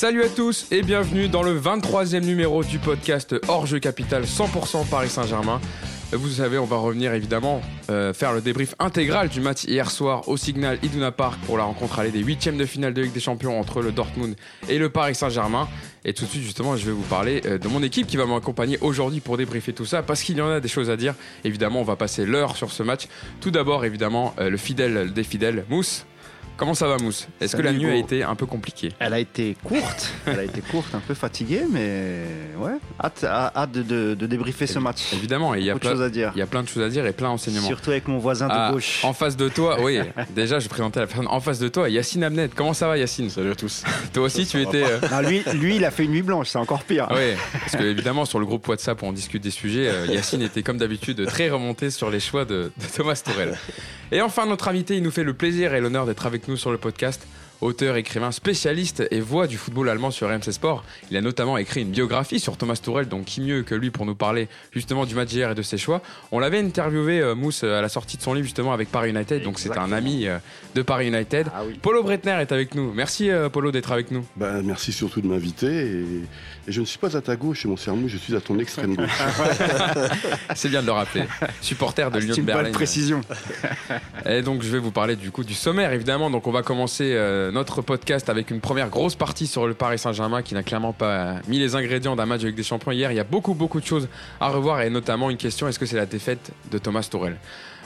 Salut à tous et bienvenue dans le 23e numéro du podcast Hors Jeu Capital 100% Paris Saint-Germain. Vous savez, on va revenir évidemment euh, faire le débrief intégral du match hier soir au Signal Iduna Park pour la rencontre aller des huitièmes de finale de Ligue des Champions entre le Dortmund et le Paris Saint-Germain. Et tout de suite, justement, je vais vous parler euh, de mon équipe qui va m'accompagner aujourd'hui pour débriefer tout ça parce qu'il y en a des choses à dire. Évidemment, on va passer l'heure sur ce match. Tout d'abord, évidemment, euh, le fidèle des fidèles, Mousse. Comment ça va, Mousse Est-ce que la nuit a été un peu compliquée Elle a été courte, elle a été courte, un peu fatiguée, mais ouais, hâte, hâte de, de- de débriefer ce match. Évidemment, il y a Beaucoup de plein, choses à dire. il y a plein de choses à dire et plein d'enseignements. Surtout avec mon voisin de Ah, gauche. En face de toi, oui, déjà je vais présenter la personne. En face de toi, Yacine Amnet. Comment ça va, Yacine? Salut à tous. Toi aussi, tu étais. euh, Non, lui, lui, il a fait une nuit blanche, c'est encore pire. Oui, parce que évidemment sur le groupe WhatsApp où on discute des sujets, euh, Yacine était comme d'habitude très remonté sur les choix de, de Thomas Tourel. Et enfin notre invité, il nous fait le plaisir et l'honneur d'être avec nous sur le podcast. Auteur, écrivain, spécialiste et voix du football allemand sur RMC Sport. Il a notamment écrit une biographie sur Thomas Tourel, donc qui mieux que lui pour nous parler justement du match d'hier et de ses choix. On l'avait interviewé, euh, Mousse, à la sortie de son livre justement avec Paris United, donc c'est un ami euh, de Paris United. Ah oui. Polo Bretner est avec nous. Merci euh, Polo d'être avec nous. Ben, merci surtout de m'inviter. Et, et je ne suis pas à ta gauche, mon cerveau, je suis à ton extrême gauche. C'est bien de le rappeler. Supporter de Ah, l'Union de une bonne Berlin. précision. Et donc je vais vous parler du coup du sommaire évidemment. Donc on va commencer euh, notre podcast avec une première grosse partie sur le Paris Saint-Germain qui n'a clairement pas mis les ingrédients d'un match avec des champions hier. Il y a beaucoup beaucoup de choses à revoir et notamment une question est-ce que c'est la défaite de Thomas Tuchel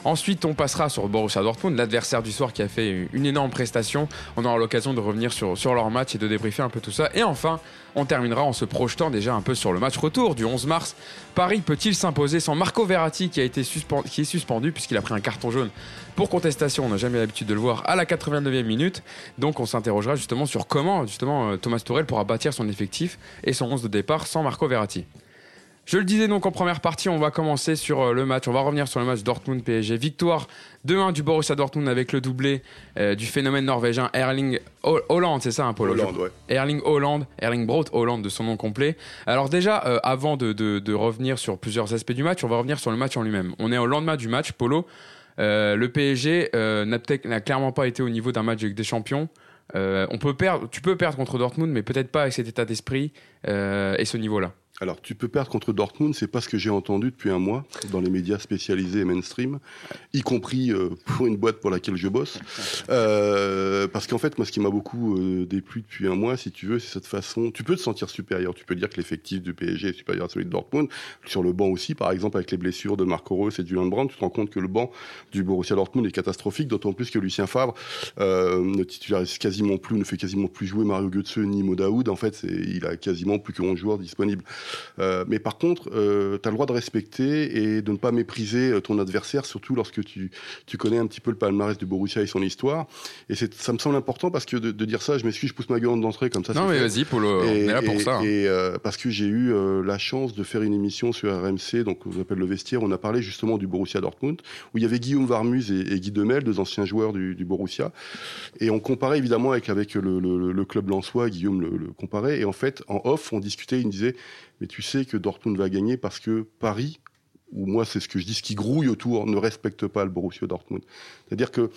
Ensuite, on passera sur Borussia Dortmund, l'adversaire du soir qui a fait une énorme prestation. On aura l'occasion de revenir sur, sur leur match et de débriefer un peu tout ça. Et enfin, on terminera en se projetant déjà un peu sur le match retour du 11 mars. Paris peut-il s'imposer sans Marco Verratti qui, a été qui est suspendu puisqu'il a pris un carton jaune pour contestation On n'a jamais l'habitude de le voir à la 89e minute. Donc on s'interrogera justement sur comment justement euh, Thomas Tourel pourra bâtir son effectif et son 11 de départ sans Marco Verratti. Je le disais donc en première partie, on va commencer sur euh, le match. On va revenir sur le match Dortmund-PSG. Victoire 2-1 du Borussia Dortmund avec le doublé euh, du phénomène norvégien Erling Ho- c'est ça un Polo Hollande, ouais. Erling Holland, Erling Braut Holland de son nom complet. Alors déjà, euh, avant de, de- de revenir sur plusieurs aspects du match, on va revenir sur le match en lui-même. On est au lendemain du match, Polo. Euh, le PSG euh, n'a clairement pas été au niveau d'un match avec des champions. Euh, tu peux perdre contre Dortmund, mais peut-être pas avec cet état d'esprit et ce niveau-là. Alors, tu peux perdre contre Dortmund, c'est pas ce que j'ai entendu depuis un mois dans les médias spécialisés et mainstream, y compris euh, pour une boîte pour laquelle je bosse. Euh, parce qu'en fait, moi, ce qui m'a beaucoup euh, déplu depuis un mois, si tu veux, c'est cette façon. Tu peux te sentir supérieur. Tu peux dire que l'effectif du PSG est supérieur à celui de Dortmund. Sur le banc aussi, par exemple, avec les blessures de Marco Reus et de Julian Brandt, tu te rends compte que le banc du Borussia Dortmund est catastrophique, d'autant plus que Lucien Favre euh, ne titularise quasiment plus, ne fait quasiment plus jouer Mario Götze ni Modaoud. En fait, il a quasiment plus que 11 joueurs disponibles. Euh, mais par contre, tu as le droit de respecter et de ne pas mépriser euh, ton adversaire, surtout lorsque tu, tu connais un petit peu le palmarès du Borussia et son histoire. Et c'est- ça me semble important parce que de, de dire ça, je m'excuse, je pousse ma gueule d'entrée comme ça. non mais vas-y, Polo, on est là pour et- ça. hein. Et euh, parce que j'ai eu euh, la chance de faire une émission sur RMC, donc on appelle le vestiaire, on a parlé justement du Borussia Dortmund, où il y avait Guillaume Varmuz et, et Guy Demel, deux anciens joueurs du, du Borussia, et on comparait évidemment avec, avec le, le- le club lensois, Guillaume le, le comparait, et en fait, en off, on discutait, il me disait, mais tu sais que Dortmund va gagner parce que Paris, ou moi c'est ce que je dis, ce qui grouille autour, ne respecte pas le Borussia Dortmund. C'est-à-dire que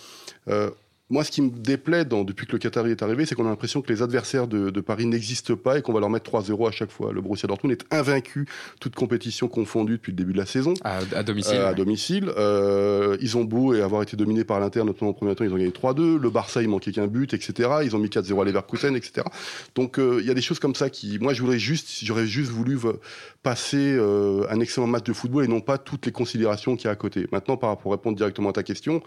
euh, moi, ce qui me déplaît dans, depuis que le Qatari est arrivé, c'est qu'on a l'impression que les adversaires de, de Paris n'existent pas et qu'on va leur mettre 3-0 à chaque fois. Le Borussia Dortmund est invaincu, toute compétition confondue depuis le début de la saison. À, à domicile. euh, à domicile, Euh, ils ont beau et avoir été dominés par l'Inter, notamment au premier temps, ils ont gagné 3-2. Le Barça, il manquait qu'un but, etc. Ils ont mis 4-0 à Leverkusen, etc. Donc euh, il y a des choses comme ça qui, moi, je voudrais juste, j'aurais juste voulu passer euh, un excellent match de football et non pas toutes les considérations qu'il y a à côté. Maintenant, par rapport à répondre directement à ta question,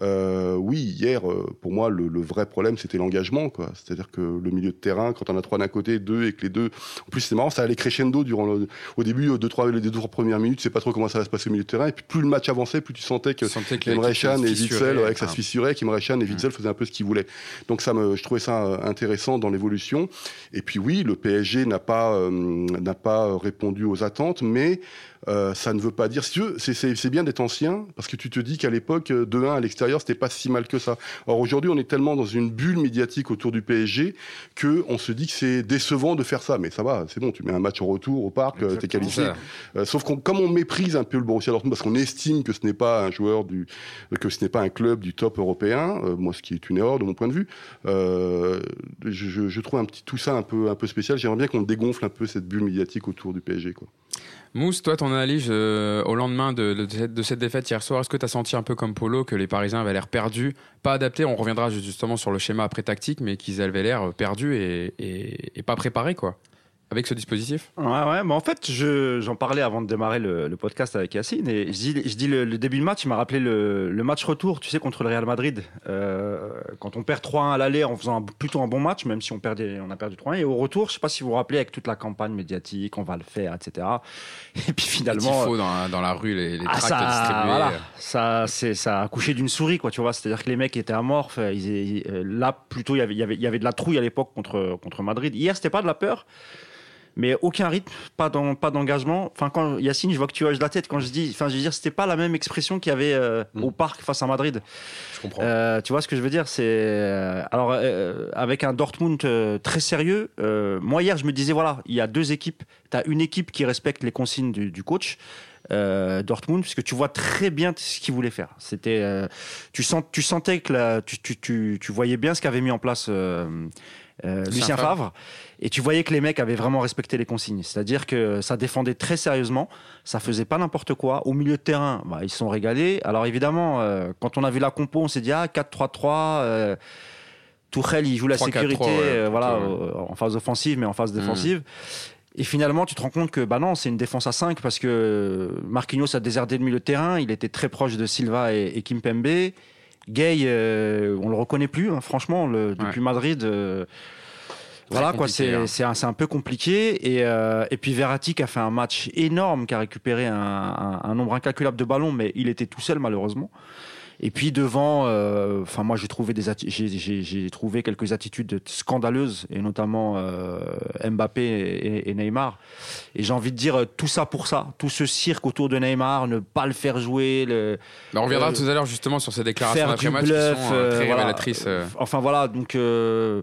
euh, oui, hier, euh, pour moi, le, le vrai problème, c'était l'engagement. quoi. C'est-à-dire que le milieu de terrain, quand on a trois d'un côté, deux, et que les deux... En plus, c'est marrant, ça allait crescendo durant le... Au début, euh, deux, trois, les deux, trois premières minutes, c'est pas trop comment ça va se passer au milieu de terrain. Et puis plus le match avançait, plus tu sentais que Tu sentais que Emre l'équipe Can se et Witzel, ouais, que ça enfin, se fissurait, qu'Emre Can et Witzel faisaient un peu ce qu'ils voulaient. Donc ça me, je trouvais ça euh, intéressant dans l'évolution. Et puis oui, le PSG n'a pas, euh, n'a pas répondu aux attentes, mais Euh, ça ne veut pas dire. Si tu veux, c'est- bien d'être ancien parce que tu te dis qu'à l'époque, euh, 2-1 à l'extérieur, c'était pas si mal que ça. Or aujourd'hui, on est tellement dans une bulle médiatique autour du PSG que on se dit que c'est décevant de faire ça. Mais ça va, c'est bon. Tu mets un match en retour au parc, euh, t'es qualifié. Euh, sauf qu'on, comme on méprise un peu le Borussia Dortmund parce qu'on estime que ce n'est pas un joueur du, que ce n'est pas un club du top européen, euh, moi ce qui est une erreur de mon point de vue, je, je- je trouve un petit tout ça un peu un peu spécial. J'aimerais bien qu'on dégonfle un peu cette bulle médiatique autour du PSG. Quoi. Mousse, toi, ton analyse euh, au lendemain de, cette, défaite hier soir, est-ce que tu senti un peu comme Polo que les Parisiens avaient l'air perdus, pas adaptés On reviendra justement sur le schéma après tactique, mais qu'ils avaient l'air perdus et, et- et pas préparés, quoi, avec ce dispositif? Ouais, ouais, mais en fait, je- j'en parlais avant de démarrer le, le podcast avec Yacine, et je dis, je dis le, le début de match, il m'a rappelé le, le match retour, tu sais, contre le Real Madrid, Euh, quand on perd 3-1 à l'aller en faisant un- plutôt un bon match, même si on, perdait, on a perdu 3-1, et au retour, je sais pas si vous vous rappelez, avec toute la campagne médiatique, on va le faire, etc. Et puis finalement... dans, la- dans la rue, les, les Ah, tracts ça, distribués. voilà, ça, c'est, ça a accouché d'une souris, quoi, tu vois. C'est-à-dire que les mecs étaient amorphes. euh, Ils, ils- euh, là, plutôt, il y avait, il y avait, il y avait de la trouille à l'époque contre, contre Madrid. Hier, c'était pas de la peur, mais aucun rythme, pas, d'en- pas d'engagement. Enfin, quand Yacine, je vois que tu hoches la tête quand je dis, enfin, je veux dire, c'était pas la même expression qu'il y avait euh, Mm. au parc face à Madrid. Je comprends. Euh, tu vois ce que je veux dire? C'est euh, alors euh, avec un Dortmund très sérieux. moi hier, je me disais voilà, il y a deux équipes. Tu as une équipe qui respecte les consignes du, du coach. euh, Dortmund, puisque tu vois très bien ce qu'il voulait faire. C'était, euh, tu sens, tu sentais que la- tu, tu, tu, tu voyais bien ce qu'avait mis en place euh, Lucien Lucien Favre. Favre, et tu voyais que les mecs avaient vraiment respecté les consignes. C'est-à-dire que ça défendait très sérieusement, ça faisait pas n'importe quoi. Au milieu de terrain, bah, ils se sont régalés. Alors évidemment, euh, quand on a vu la compo, on s'est dit ah 4-3-3. Euh, Tourelle, il joue la 3-4-3, sécurité, ouais, euh, voilà, euh, en phase offensive, mais en phase Mhm. défensive. Et finalement, tu te rends compte que bah non, c'est une défense à 5 parce que Marquinhos a déserté le milieu de terrain. Il était très proche de Silva et, et Kimpembe. Gay, euh, on le reconnaît plus, hein, franchement, le- depuis Madrid. Voilà, quoi, c'est hein. c'est un, c'est un peu compliqué. Et, euh, et puis Verratti qui a fait un match énorme, qui a récupéré un, un- un nombre incalculable de ballons, mais il était tout seul malheureusement. Et puis devant, euh, enfin moi j'ai trouvé des j'ai- trouvé quelques attitudes scandaleuses et notamment euh, Mbappé et, et Neymar. Et j'ai envie de dire euh, tout ça pour ça, tout ce cirque autour de Neymar, ne pas le faire jouer, le, Bah, on reviendra Euh, tout à l'heure justement sur ces déclarations d'après-match qui bluff, sont très voilà. révélatrices. Enfin voilà, donc euh,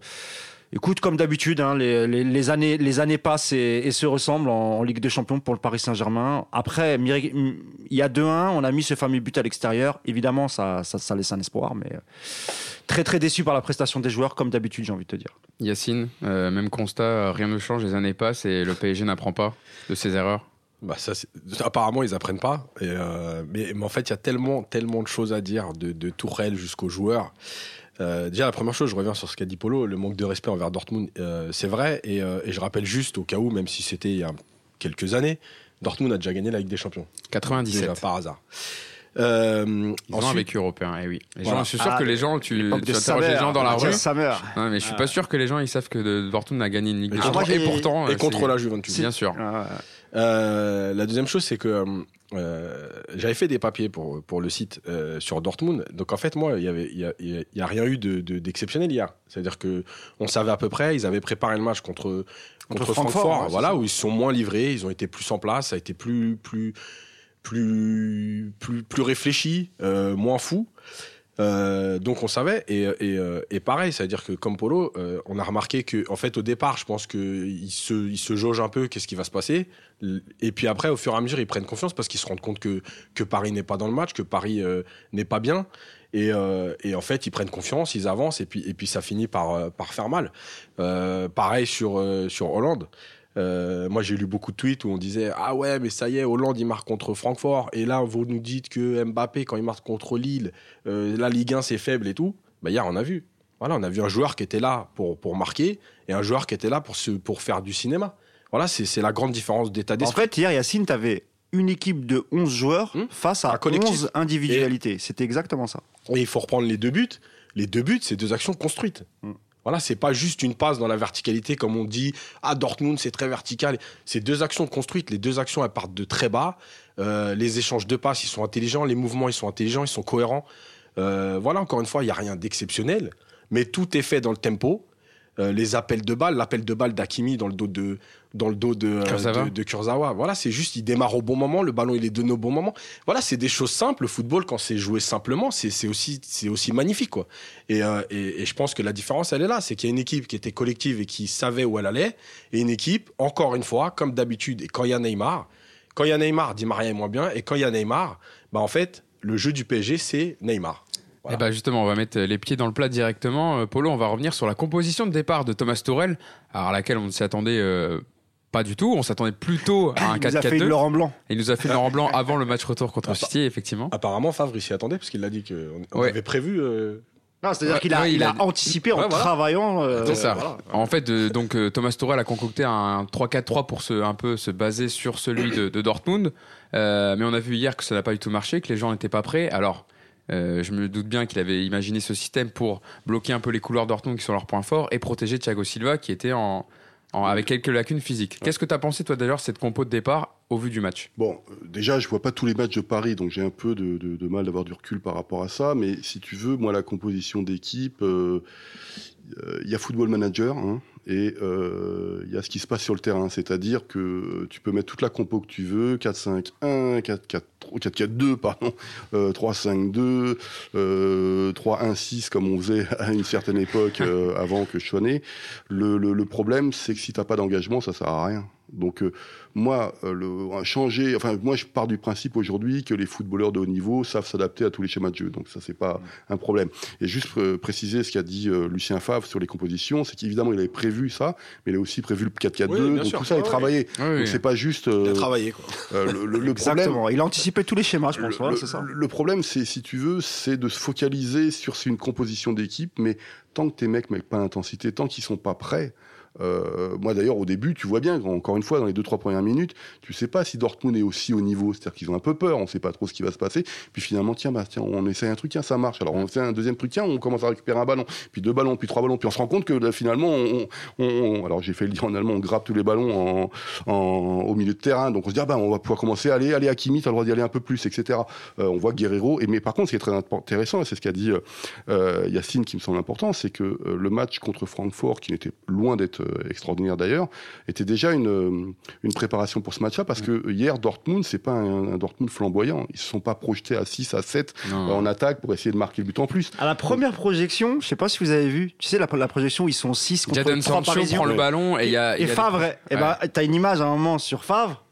écoute, comme d'habitude, hein, les, les- les années, les années passent et, et se ressemblent en, en Ligue des Champions pour le Paris Saint-Germain. Après, il y a 2-1, on a mis ce fameux but à l'extérieur. Évidemment, ça, ça, ça laisse un espoir, mais euh, très très déçu par la prestation des joueurs, comme d'habitude, j'ai envie de te dire. Yacine, euh, même constat, rien ne change, les années passent et le PSG n'apprend pas de ses erreurs. Bah ça, apparemment, ils apprennent pas. Et, euh, mais, mais en fait, il y a tellement, tellement de choses à dire, de, de Tourelle jusqu'aux joueurs. Euh, déjà, la première chose, je reviens sur ce qu'a dit Polo, le manque de respect envers Dortmund, euh, c'est vrai. Et, euh, et je rappelle juste, au cas où, même si c'était il y a quelques années, Dortmund a déjà gagné la Ligue des Champions. 97. Déjà, par hasard. Euh, Ils ont un ensuite, vécu européen, eh oui. Les Voilà. gens, je suis sûr Ah, que les gens, tu, tu interroges les gens dans la rue. Non, mais je suis Ah. pas sûr que les gens ils savent que Dortmund a gagné une Ligue des Et Champions. Et pourtant, et contre la Juventus. Bien sûr. Ah, Euh, la deuxième chose, c'est que euh, j'avais fait des papiers pour, pour le site euh, sur Dortmund. Donc en fait, moi, il y avait, il y a, il y a- il y a rien eu de, de- d'exceptionnel hier. C'est-à-dire que on savait à peu près. Ils avaient préparé le match contre contre, Contre Francfort, voilà, où ils se sont moins livrés. Ils ont été plus en place. Ça a été plus plus plus plus plus réfléchi, euh, moins fou. Euh, donc on savait et, et, euh, et pareil, c'est-à-dire que comme Polo, euh, on a remarqué que en fait au départ, je pense qu'il se, il se jauge un peu qu'est-ce qui va se passer, et puis après au fur et à mesure ils prennent confiance parce qu'ils se rendent compte que que Paris n'est pas dans le match, que Paris euh, n'est pas bien, et, euh, et en fait ils prennent confiance, ils avancent et puis et puis ça finit par par faire mal. Pareil sur sur Hollande. Euh, moi, j'ai lu beaucoup de tweets où on disait Ah ouais, mais ça y est, Hollande, il marque contre Francfort. Et là, vous nous dites que Mbappé, quand il marque contre Lille, euh, la Ligue 1, c'est faible et tout. Bah, hier, on a vu. Voilà, on a vu un joueur qui était là pour, pour marquer et un joueur qui était là pour, se, pour faire du cinéma. Voilà, c'est la grande différence d'état En d'esprit. fait, hier, Yacine, tu avais une équipe de 11 joueurs Hmm. face à Un collectif. 11 individualités. C'était exactement ça. Et il faut reprendre les deux buts. Les deux buts, c'est deux actions construites. Mm. Voilà, c'est pas juste une passe dans la verticalité comme on dit. Ah, Dortmund, c'est très vertical. C'est deux actions construites. Les deux actions, elles partent de très bas. Euh, les échanges de passes, ils sont intelligents. Les mouvements, ils sont intelligents, ils sont cohérents. Euh, voilà, encore une fois, il n'y a rien d'exceptionnel. Mais tout est fait dans le tempo. euh, les appels de balles, l'appel de balle d'Akimi dans le dos de dans le dos de euh, Kurzawa. de, de Kurzawa. Voilà, c'est juste il démarre au bon moment, le ballon il est donné au bon moment. Voilà, c'est des choses simples. Le football quand c'est joué simplement, c'est aussi aussi magnifique quoi. Et, euh, et et je pense que la différence elle est là, c'est qu'il y a une équipe qui était collective et qui savait où elle allait, et une équipe encore une fois comme d'habitude et quand il y a Neymar, quand il y a Neymar, Di Maria est moins bien, et quand il y a Neymar, bah en fait le jeu du PSG c'est Neymar. Voilà. Eh ben justement, on va mettre les pieds dans le plat directement. Euh, Polo, on va revenir sur la composition de départ de Thomas Tourel, à laquelle on ne s'y attendait euh, pas du tout. On s'attendait plutôt à un Il nous a fait une 4-4-2. Laurent Blanc. Il nous a fait le Laurent Blanc avant le match retour contre City, effectivement. Apparemment Favre il s'y attendait parce qu'il l'a dit qu'on Ouais. avait prévu. euh, Non, c'est-à-dire Ouais, qu'il a, ouais, il il a, a- anticipé en voilà. travaillant. euh, C'est ça. voilà. En fait, euh, donc euh, Thomas Tuchel a concocté un 3-4-3 pour se, un peu se baser sur celui de, de Dortmund. Euh, mais on a vu hier que ça n'a pas du tout marché, que les gens n'étaient pas prêts. Alors, euh, je me doute bien qu'il avait imaginé ce système pour bloquer un peu les couloirs Dortmund qui sont leurs points forts et protéger Thiago Silva qui était en, en- avec quelques lacunes physiques. Qu'est-ce que tu as pensé toi d'ailleurs cette compo de départ au vu du match? Bon, euh, déjà, je vois pas tous les matchs de Paris, donc j'ai un peu de, de- de mal d'avoir du recul par rapport à ça. Mais si tu veux, moi, la composition d'équipe, euh, il y a Football Manager hein, et euh, il y a ce qui se passe sur le terrain. C'est-à-dire que tu peux mettre toute la compo que tu veux, 4-5-1, 4-4, 4-4-2, pardon, euh, 3-5-2, euh, 3-1-6 comme on faisait à une certaine époque euh, avant que je sois né. Le, le- le problème, c'est que si t'as pas d'engagement, ça sert à rien. Donc euh, moi, euh, le, changer, enfin moi je pars du principe aujourd'hui que les footballeurs de haut niveau savent s'adapter à tous les schémas de jeu. Donc ça c'est pas un problème. Et juste euh, préciser ce qu'a dit euh, Lucien Favre sur les compositions, c'est qu'évidemment il avait prévu ça, mais il a aussi prévu le 4-4-2. Oui, bien donc sûr. tout ça est Ouais, ouais. travaillé. Oui, Donc c'est pas juste Il a travaillé quoi. le, le- problème. Exactement. Il a anticipé tous les schémas, je pense. Le, voilà, le- c'est ça. le problème, c'est, si tu veux, c'est de se focaliser sur une composition d'équipe, mais tant que tes mecs mettent pas l'intensité, tant qu'ils sont pas prêts. Euh, moi d'ailleurs au début tu vois bien encore une fois dans les deux trois premières minutes tu sais pas si Dortmund est aussi au niveau c'est-à-dire qu'ils ont un peu peur on sait pas trop ce qui va se passer puis finalement tiens bah tiens on essaie un truc tiens ça marche alors on fait un deuxième truc tiens on commence à récupérer un ballon puis deux ballons puis trois ballons puis on se rend compte que là, finalement alors j'ai fait le dire en allemand on grappe tous les ballons au milieu de terrain. Donc on se dit, ah ben, on va pouvoir commencer à aller, aller à Kimi, t'as le droit d'y aller un peu plus, etc. Euh, on voit Guerrero. Et, mais par contre, ce qui est très intéressant, c'est ce qu'a dit euh, euh, Yacine qui me semble important, c'est que le match contre Francfort, qui n'était loin d'être extraordinaire d'ailleurs, était déjà une, euh, une préparation pour ce match-là, parce que hier, Dortmund, c'est pas un, un Dortmund flamboyant. Ils se sont pas projetés à 6, à 7 Non. euh, en attaque pour essayer de marquer le but en plus. À la première projection, je sais pas si vous avez vu, tu sais, la, la projection, ils sont 6 contre Jadon 3 Sancho parisiens. prend le ballon et il y a. Et y a- Favre, eh ben, t'as une image à un moment sur Favre,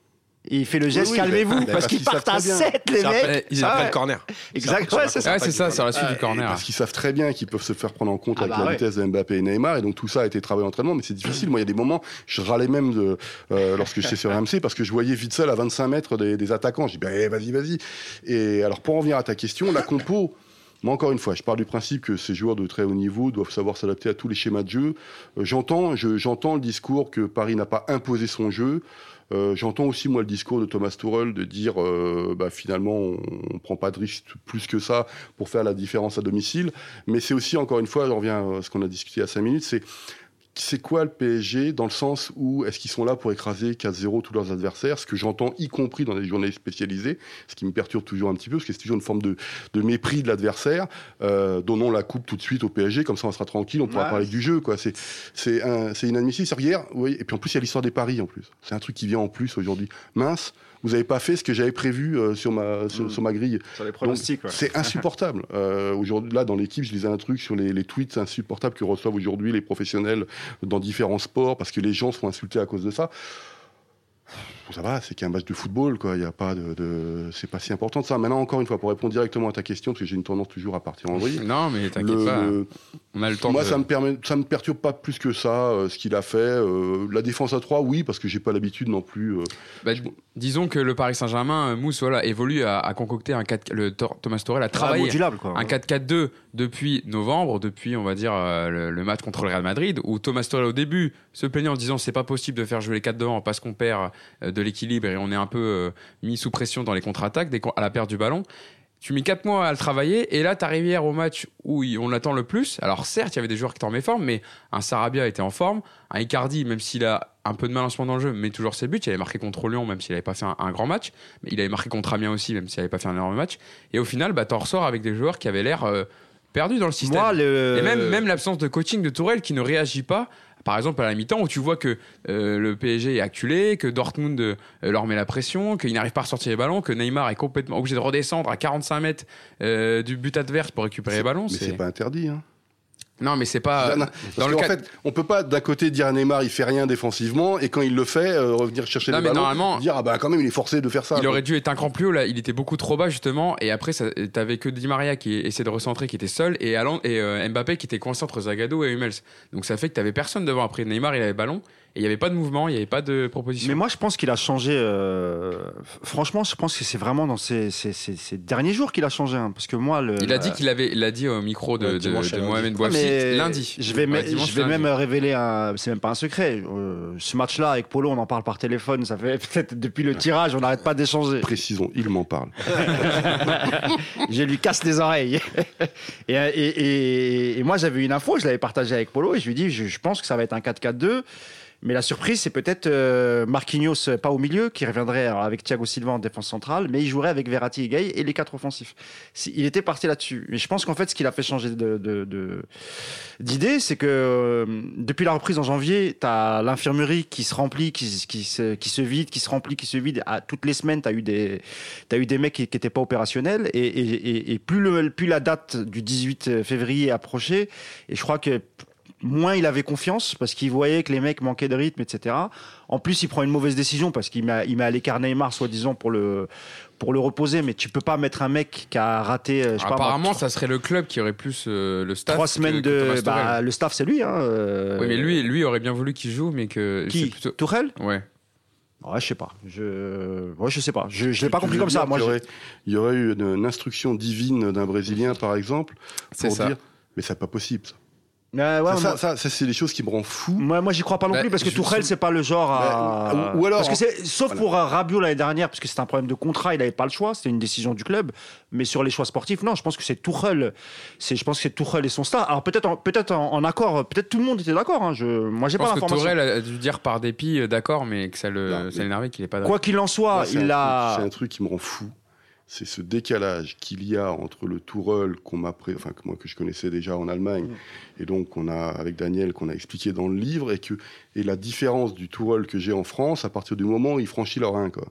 et il fait le geste oui, calmez-vous, mais- mais parce parce qu'ils partent à très bien. 7, les mecs. ils Ah après le corner. Exact, C'est ouais, c'est ça. Ouais, c'est ça, c'est la suite du corner. Parce qu'ils savent très bien qu'ils peuvent se faire prendre en compte Ah avec bah la ouais. vitesse de Mbappé et Neymar. Et donc tout ça a été travaillé en entraînement, mais c'est difficile. Moi, il y a des moments, je râlais même de, euh, lorsque j'étais sur RMC parce que je voyais Witzel à 25 mètres des, des attaquants. Je dis, ben, vas-y, vas-y. Et alors, pour en venir à ta question, la compo. Moi, encore une fois, je pars du principe que ces joueurs de très haut niveau doivent savoir s'adapter à tous les schémas de jeu. Euh, j'entends, je- j'entends le discours que Paris n'a pas imposé son jeu. Euh, j'entends aussi moi le discours de Thomas Tuchel de dire euh, bah, finalement on, prend pas de risque plus que ça pour faire la différence à domicile. Mais c'est aussi, encore une fois, j'en reviens à ce qu'on a discuté à 5 minutes, c'est c'est quoi le PSG dans le sens où est-ce qu'ils sont là pour écraser 4-0 tous leurs adversaires Ce que j'entends, y compris dans les journées spécialisées, ce qui me perturbe toujours un petit peu, parce que c'est toujours une forme de, de mépris de l'adversaire. Euh, donnons la coupe tout de suite au PSG, comme ça on sera tranquille, on pourra Ouais. parler du jeu. quoi. C'est c'est un- c'est inadmissible. Hier, oui, et puis en plus il y a l'histoire des paris en plus. C'est un truc qui vient en plus aujourd'hui. Mince, vous n'avez pas fait ce que j'avais prévu euh, sur, ma, sur, Mm. sur ma grille. Sur les pronostics, ouais. C'est insupportable. Euh, aujourd'hui, là, dans l'équipe, je lisais un truc sur les, les tweets insupportables que reçoivent aujourd'hui les professionnels dans différents sports parce que les gens sont insultés à cause de ça. Ça va, c'est qu'un match de football, quoi. Il y a pas de, de- c'est pas si important que ça. Maintenant, encore une fois, pour répondre directement à ta question, parce que j'ai une tendance toujours à partir en vrille. Non, mais t'inquiète le- pas. le- On a le temps moi, de. ça me permet, ça me perturbe pas plus que ça euh, ce qu'il a fait. Euh, la défense à 3 oui, parce que j'ai pas l'habitude non plus. euh, Bah, disons que le Paris Saint-Germain, Mousse, voilà, évolue à, à concocter un 4 le Tor- Thomas Tuchel a travaillé modulable, quoi. un 4-4-2 depuis novembre, depuis on va dire euh, le, le match contre le Real Madrid, où Thomas Tuchel au début se plaignait en disant c'est pas possible de faire jouer les quatre devant parce qu'on perd de l'équilibre et on est un peu euh, mis sous pression dans les contre-attaques dès à la perte du ballon. Tu mets 4 mois à le travailler et là t'arrives hier au match où on l'attend le plus. Alors certes il y avait des joueurs qui étaient en méforme, mais un Sarabia était en forme, un Icardi même s'il a un peu de mal en ce moment dans le jeu, met toujours ses buts. Il avait marqué contre Lyon même s'il n'avait pas fait un, un grand match, mais il avait marqué contre Amiens aussi même s'il n'avait pas fait un énorme match. Et au final bah t'en ressors avec des joueurs qui avaient l'air euh, perdu dans le système. Moi, le... Et même, même l'absence de coaching de Tourelle qui ne réagit pas. Par exemple, à la mi-temps, où tu vois que euh, le PSG est acculé, que Dortmund euh, leur met la pression, qu'il n'arrive pas à sortir les ballons, que Neymar est complètement obligé de redescendre à 45 mètres euh, du but adverse pour récupérer les ballons. Mais c'est pas interdit. Hein. Non, mais c'est pas. Non, dans le cas... fait, on peut pas d'un côté dire à Neymar il fait rien défensivement et quand il le fait euh, revenir chercher non, les mais ballons, normalement, dire ah bah quand même il est forcé de faire ça. Il aurait dû être un cran plus haut là, il était beaucoup trop bas justement et après t'avais que Di Maria qui essayait de recentrer qui était seul et, Alan, et euh, Mbappé qui était coincé entre Zagadou et Hummels. Donc ça fait que t'avais personne devant après Neymar il avait le ballon et il n'y avait pas de mouvement, il n'y avait pas de proposition. Mais moi, je pense qu'il a changé. Euh... Franchement, je pense que c'est vraiment dans ces, ces, ces, ces, derniers jours qu'il a changé. Hein, parce que moi, le, il a dit qu'il avait, il a dit au micro de, Ouais, de, dimanche de Mohamed lundi. Bouafsi Mais lundi. Je vais, Ouais, me- dimanche, je vais lundi. même révéler un. C'est même pas un secret. Euh, ce match-là avec Polo, on en parle par téléphone. Ça fait peut-être depuis le tirage, on n'arrête pas d'échanger. Précisons, il m'en parle. je lui casse les oreilles. et, et, et- et moi, j'avais une info, je l'avais partagée avec Polo, et je lui dis, je, je pense que ça va être un 4-4-2. Mais la surprise, c'est peut-être euh, Marquinhos, euh, pas au milieu, qui reviendrait alors, avec Thiago Silva en défense centrale, mais il jouerait avec Verratti et Gay et les quatre offensifs. Si- Il était parti là-dessus. Mais je pense qu'en fait, ce qui l'a fait changer de, de- de- d'idée, c'est que euh, depuis la reprise en janvier, tu as l'infirmerie qui se remplit, qui, se- qui, se, qui se vide, qui se remplit, qui se vide. À, toutes les semaines, tu as eu des, T'as eu des mecs qui n'étaient pas opérationnels et, et- et- et plus, le, plus la date du 18 février approchait, et je crois que moins il avait confiance parce qu'il voyait que les mecs manquaient de rythme, etc. En plus, il prend une mauvaise décision parce qu'il met, il met à l'écart Neymar, soi-disant, pour le, pour le reposer, mais tu peux pas mettre un mec qui a raté, euh, je sais pas, Apparemment, moi, ça serait le club qui aurait plus euh, le staff. trois semaines que de. Bah, le staff, c'est lui. Hein, euh, Oui, mais lui, lui aurait bien voulu qu'il joue, mais que. Qui plutôt- Tourelle Ouais. Ouais, je sais pas. Je, ouais, je sais pas. Je, je l'ai pas compris comme ça. Moi, qu'il y aurait, il y aurait eu une, une instruction divine d'un Brésilien, par exemple, C'est pour ça. dire mais c'est pas possible. Ça, Ouais, ça, moi- ça, ça, c'est des choses qui me rendent fou. Moi, moi j'y crois pas non Bah, plus parce que Tourelle, c'est pas le genre à. Bah, ou- ou alors- Parce que c'est, sauf Voilà. pour euh, Rabiot l'année dernière, parce que c'était un problème de contrat, il n'avait pas le choix, c'était une décision du club. Mais sur les choix sportifs, non, je pense que c'est Tourelle. C'est, je pense que c'est Tourelle et son staff. Alors peut-être, en, peut-être en, en accord, peut-être tout le monde était d'accord. Hein, je, moi, j'ai Je pas pense que l'information. Tourelle a dû dire par dépit, euh, d'accord, mais que ça le, Non, ça mais- l'énervait qu'il est pas d'accord. Quoi qu'il en soit, un il truc- a. C'est un truc qui me rend fou. C'est ce décalage qu'il y a entre le Tourelle qu'on m'a pré- enfin que moi que je connaissais déjà en Allemagne Mm. et donc qu'on a avec Daniel qu'on a expliqué dans le livre et que et la différence du Tourelle que j'ai en France à partir du moment où il franchit le Rhin quoi.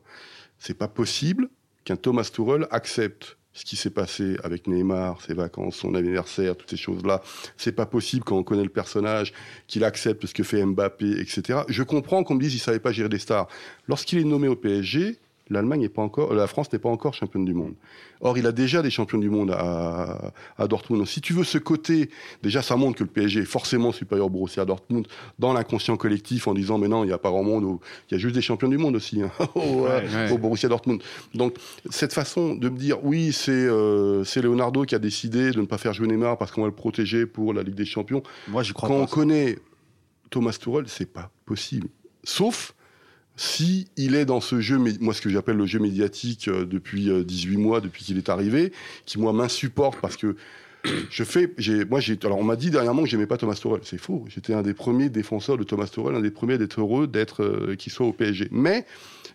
C'est pas possible qu'un Thomas Tourelle accepte ce qui s'est passé avec Neymar, ses vacances, son anniversaire, toutes ces choses-là. C'est pas possible quand on connaît le personnage qu'il accepte ce que fait Mbappé, etc. Je comprends qu'on me dise qu'il savait pas gérer des stars. Lorsqu'il est nommé au PSG, l'Allemagne n'est pas encore, la France n'est pas encore championne du monde. Or, il a déjà des champions du monde à, à Dortmund. Donc, si tu veux ce côté, déjà, ça montre que le PSG est forcément supérieur au Borussia Dortmund dans l'inconscient collectif en disant, mais non, il n'y a pas grand monde, il y a juste des champions du monde aussi, hein, au, euh, Ouais. au Borussia Dortmund. Donc, cette façon de me dire, oui, c'est euh, c'est Leonardo qui a décidé de ne pas faire jouer Neymar parce qu'on va le protéger pour la Ligue des Champions. Moi, j'y crois Quand on connaît Thomas Tuchel, c'est pas possible. Sauf si il est dans ce jeu, moi ce que j'appelle le jeu médiatique euh, depuis euh, 18 mois, depuis qu'il est arrivé, qui moi m'insupporte parce que je fais, moi j'ai, alors on m'a dit dernièrement que j'aimais pas Thomas Tuchel, c'est faux. J'étais un des premiers défenseurs de Thomas Tuchel, un des premiers d'être heureux d'être euh, qu'il soit au PSG. Mais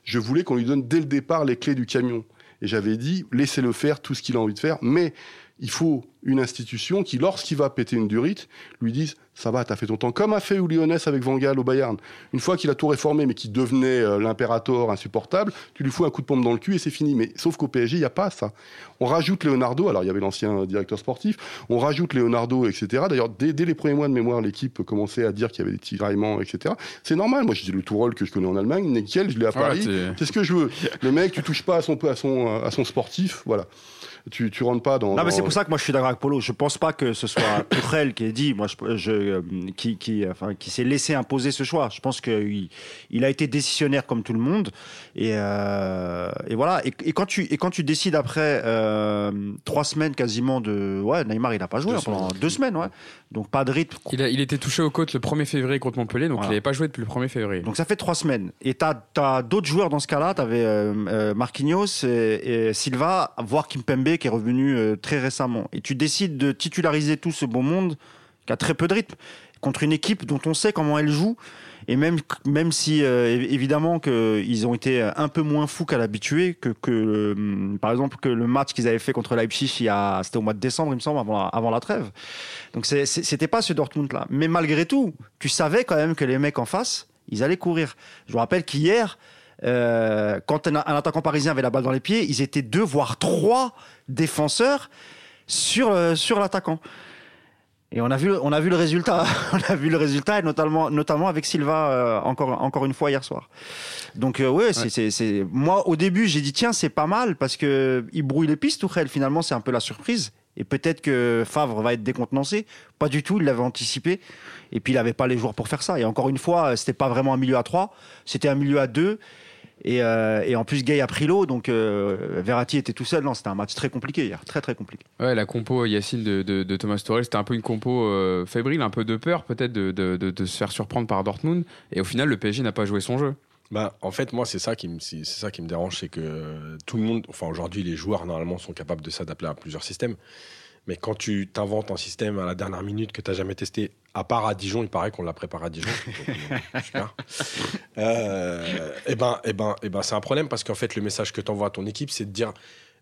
je voulais qu'on lui donne dès le départ les clés du camion. Et j'avais dit, laissez-le faire tout ce qu'il a envie de faire, mais il faut une institution qui, lorsqu'il va péter une durite, lui dise ça va, t'as fait ton temps, comme a fait Lyonnais avec Van Gaal au Bayern. Une fois qu'il a tout réformé, mais qu'il devenait euh, l'impérator insupportable, tu lui fous un coup de pompe dans le cul et c'est fini. Mais sauf qu'au PSG, il n'y a pas ça. On rajoute Leonardo, alors il y avait l'ancien directeur sportif, on rajoute Leonardo, etc. D'ailleurs, dès, dès les premiers mois de mémoire, l'équipe commençait à dire qu'il y avait des tiraillements, etc. C'est normal. Moi, j'ai le Tourelle que je connais en Allemagne, nickel, je l'ai à Voilà, Paris. t'es- C'est ce que je veux. Le mec, tu touches pas à son, à son, à son sportif, voilà. Tu, tu rentres pas dans. Non, mais c'est pour ça que moi je suis d'accord avec Polo. Je pense pas que ce soit Tourelle qui ait dit, moi, je, je, euh, qui, qui, enfin, qui s'est laissé imposer ce choix. Je pense qu'il il a été décisionnaire comme tout le monde. Et, euh, et voilà. Et, et quand tu, et quand tu décides après euh, trois semaines quasiment de, ouais, Neymar il a pas joué Deux hein, pendant deux semaines, ouais. Donc pas de rythme. Il, a- il était touché aux côtes le 1er février contre Montpellier, donc Voilà. il n'avait pas joué depuis le 1er février. Donc ça fait trois semaines. Et tu as, d'autres joueurs dans ce cas-là. Tu avais Marquinhos et, et Silva, voire Kimpembe qui est revenu euh, très récemment. Et tu décides de titulariser tout ce beau monde qui a très peu de rythme contre une équipe dont on sait comment elle joue Et même, même si, euh, évidemment, qu'ils ont été un peu moins fous qu'à l'habitué, que, euh, par exemple, que le match qu'ils avaient fait contre Leipzig, il c'était au mois de décembre, il me semble, avant la, avant la trêve. Donc, c'est, c'était pas ce Dortmund-là. Mais malgré tout, tu savais quand même que les mecs en face, ils allaient courir. Je vous rappelle qu'hier, euh, quand un, un, attaquant parisien avait la balle dans les pieds, ils étaient deux, voire trois défenseurs sur, euh, sur l'attaquant. Et on a vu, on a vu le résultat. on a vu le résultat, et notamment, notamment avec Silva euh, encore, encore une fois hier soir. Donc euh, ouais, c'est, c'est, moi au début j'ai dit tiens c'est pas mal parce que il brouille les pistes. Tourelle finalement c'est un peu la surprise. Et peut-être que Favre va être décontenancé. Pas du tout, il l'avait anticipé. Et puis il n'avait pas les joueurs pour faire ça. Et encore une fois, c'était pas vraiment un milieu à 3, c'était un milieu à 2. Et, euh, et, en plus, Gay a pris l'eau, donc euh, Verratti était tout seul. Non, c'était un match très compliqué hier, très très compliqué. Ouais, la compo Yacine de, de, de Thomas Torel, c'était un peu une compo euh, fébrile, un peu de peur peut-être de, de, se faire surprendre par Dortmund. Et au final, le PSG n'a pas joué son jeu. Bah, en fait, moi, c'est ça qui me, c'est ça qui me dérange, c'est que tout le monde, enfin aujourd'hui, les joueurs normalement sont capables de s'adapter à plusieurs systèmes. Mais quand tu t'inventes un système à la dernière minute que tu n'as jamais testé, à part à Dijon, il paraît qu'on l'a préparé à Dijon. Donc, super. Euh, et eh ben, et eh ben, et eh ben, c'est un problème parce qu'en fait, le message que tu envoies à ton équipe, c'est de dire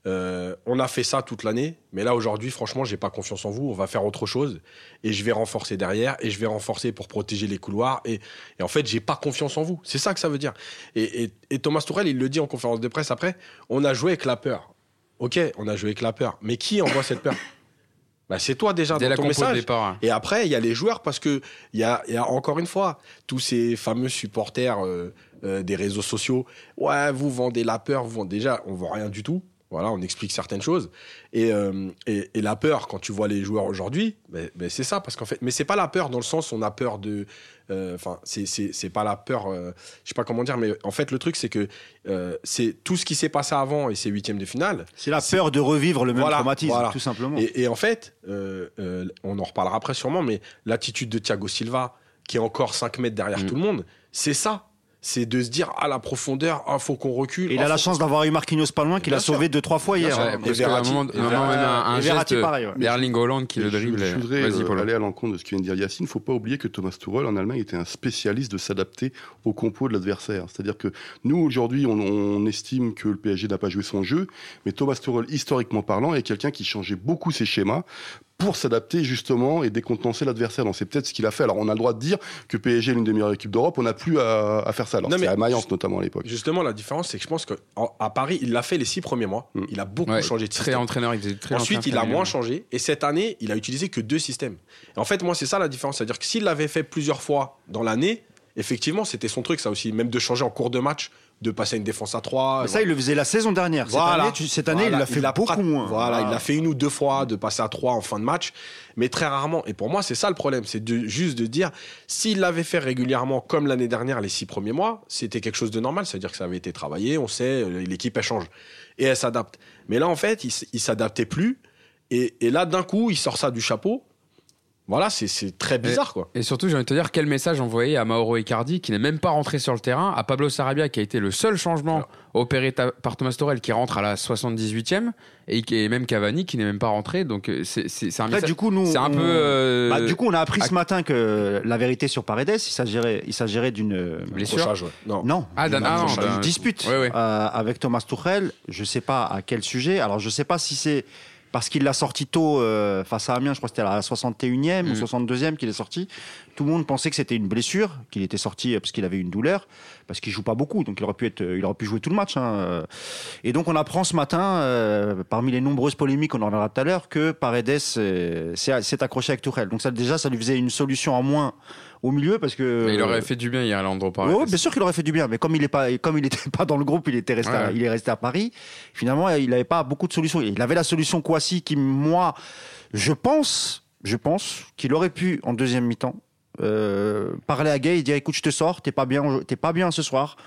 euh, on a fait ça toute l'année, mais là aujourd'hui, franchement, j'ai pas confiance en vous. On va faire autre chose et je vais renforcer derrière et je vais renforcer pour protéger les couloirs. Et, et en fait, j'ai pas confiance en vous. C'est ça que ça veut dire. Et, et, et Thomas Tourelle, il le dit en conférence de presse après on a joué avec la peur. Ok, on a joué avec la peur, mais qui envoie cette peur? Bah, c'est toi déjà dans ton message. Départ, hein. Et après, il y a les joueurs parce que il y a, y a, encore une fois tous ces fameux supporters euh, euh, des réseaux sociaux. Ouais, vous vendez la peur, vous vendez déjà, on vend rien du tout. Voilà, on explique certaines choses. Et, euh, et, et, la peur, quand tu vois les joueurs aujourd'hui, ben, ben c'est ça. Parce qu'en fait, mais c'est pas la peur dans le sens où on a peur de. euh, Enfin, c'est c'est pas la peur. euh, je sais pas comment dire, mais en fait, le truc, c'est que euh, c'est tout ce qui s'est passé avant et ces huitièmes de finale. C'est la peur de revivre le même Voilà, traumatisme, voilà. tout simplement. Et, et en fait, euh, euh, on en reparlera après sûrement, mais l'attitude de Thiago Silva, qui est encore 5 mètres derrière Mm. tout le monde, c'est ça. C'est de se dire à la profondeur, ah, faut qu'on recule. Et il ah, a la faut- chance d'avoir eu Marquinhos pas loin, qu'il a sauvé sûr. deux, trois fois hier. Ouais, Et un Verratti- moment, et un moment, Verratti- même un, un et Verratti, geste pareil, ouais. Haaland qui le dribble. Je, voudrais euh, aller à l'encontre de ce que vient de dire Yacine. Il ne faut pas oublier que Thomas Tuchel en Allemagne était un spécialiste de s'adapter au compo de l'adversaire. C'est-à-dire que nous aujourd'hui, on, on estime que le PSG n'a pas joué son jeu, mais Thomas Tuchel, historiquement parlant, est quelqu'un qui changeait beaucoup ses schémas pour s'adapter justement et décontenancer l'adversaire. Donc c'est peut-être ce qu'il a fait. Alors on a le droit de dire que PSG est l'une des meilleures équipes d'Europe. On n'a plus à, à faire ça. Alors mais à Mayence notamment à l'époque. Justement, la différence, c'est que je pense qu'à Paris, il l'a fait les six premiers mois. Mm. Il a beaucoup Ouais, changé de très système. entraîneur, il faisait très Ensuite, il a moins changé. Et cette année, il a utilisé que deux systèmes. Et en fait, moi, c'est ça la différence. C'est-à-dire que s'il l'avait fait plusieurs fois dans l'année, effectivement, c'était son truc, ça aussi. Même de changer en cours de match, de passer à une défense à trois. Mais ça, il le faisait la saison dernière. Cette Voilà. année, tu- cette année, Voilà, il l'a fait l'a beaucoup prat- moins. Voilà, il l'a fait une ou deux fois de passer à trois en fin de match, mais très rarement. Et pour moi, c'est ça le problème, c'est de, juste de dire s'il l'avait fait régulièrement comme l'année dernière, les six premiers mois, c'était quelque chose de normal, c'est-à-dire que ça avait été travaillé, on sait, euh, l'équipe elle change et elle s'adapte. Mais là, en fait, il, il s'adaptait plus, et, et là, d'un coup, il sort ça du chapeau. Voilà, c'est- c'est très bizarre, quoi. Et surtout, j'ai envie de te dire quel message envoyer à Mauro Icardi qui n'est même pas rentré sur le terrain, à Pablo Sarabia qui a été le seul changement opéré ta- par Thomas Torel qui rentre à la 78e et, et même Cavani qui n'est même pas rentré. Donc euh, c'est un message. du coup, nous, C'est un on- peu. euh, Bah, du coup, on a appris à- ce matin que la vérité sur Paredes, il s'agirait, il s'agirait d'une Blessure. Accrochage, ouais. Non. non, Ah, d'une- ah, d'une d'un- dispute Ouais, ouais. euh, avec Thomas Tuchel. Je sais pas à quel sujet. Alors, je sais pas si c'est parce qu'il l'a sorti tôt euh, face à Amiens. Je crois que c'était à la 61e ou Mhm. 62e qu'il est sorti. Tout le monde pensait que c'était une blessure, qu'il était sorti euh, parce qu'il avait une douleur, parce qu'il joue pas beaucoup, donc il aurait pu être, il aurait pu jouer tout le match. hein, euh. Et donc on apprend ce matin, euh, parmi les nombreuses polémiques, on en reviendra tout à l'heure, que Paredes euh, s'est accroché avec Tuchel. Donc ça déjà, ça lui faisait une solution en moins au milieu parce que. Mais il aurait fait du bien hier, Leandro Paredes. Ouais, bien sûr qu'il aurait fait du bien, mais comme il est pas, comme il n'était pas dans le groupe, il était resté, à, il est resté à Paris. Finalement, il n'avait pas beaucoup de solutions. Il avait la solution Kouassi qui, moi, je pense, je pense qu'il aurait pu en deuxième mi-temps euh, parler à Gay et dire écoute, je te sors, t'es pas bien, t'es pas bien ce soir.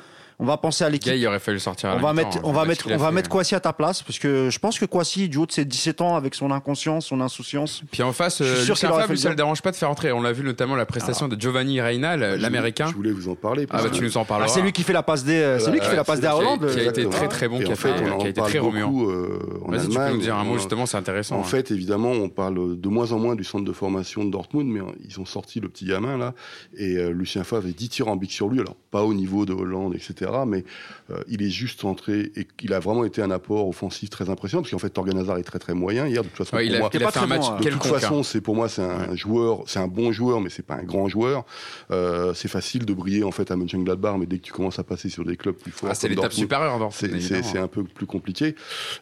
On va penser à l'équipe. Gay, il aurait fallu sortir. à On va mettre, hein, on va parce mettre, qu'il a on va fait- mettre Kwasi à ta place parce que je pense que Kwasi, du haut de ses 17 ans, avec son inconscience, son insouciance, Puis en face, Je suis euh, sûr Lucien Favre, ça le le dérange pas de faire entrer. On l'a vu notamment la prestation de Giovanni Reina, voulais- l'américain. Je voulais vous en parler. Ah bah tu nous en Ah, parleras. c'est lui qui fait la passe des, euh, c'est lui qui Ouais, fait la passe c'est- des à qui a- Hollande. qui a été Exactement. très très bon, qui a fait, qui a été parle très remuant. euh, en Vas-y, tu peux nous dire un mot justement, c'est intéressant. En hein. fait, évidemment, on parle de moins en moins du centre de formation de Dortmund, mais ils ont sorti le petit gamin là, et euh, Lucien Favre avait 10 tirs en bic sur lui, alors pas au niveau de Hollande, etc., mais euh, il est juste entré et il a vraiment été un apport offensif très impressionnant, parce qu'en fait, Torgan Hazard est très très moyen hier, de toute façon, Ouais, il a, moi, il a pas fait un très match bon, de toute façon, c'est pour moi c'est un joueur, c'est un bon joueur, mais c'est pas un grand joueur. Euh, c'est facile de briller en fait à Mönchengladbach, mais dès que tu commences à passer sur des clubs plus forts, Ah, c'est l'étape supérieure c'est- évidemment. un peu plus compliqué.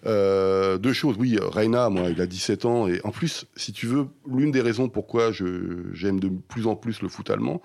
Euh, deux choses, oui, Reina, moi, il a 17 ans, et en plus, si tu veux, l'une des raisons pourquoi je- j'aime de plus en plus le foot allemand,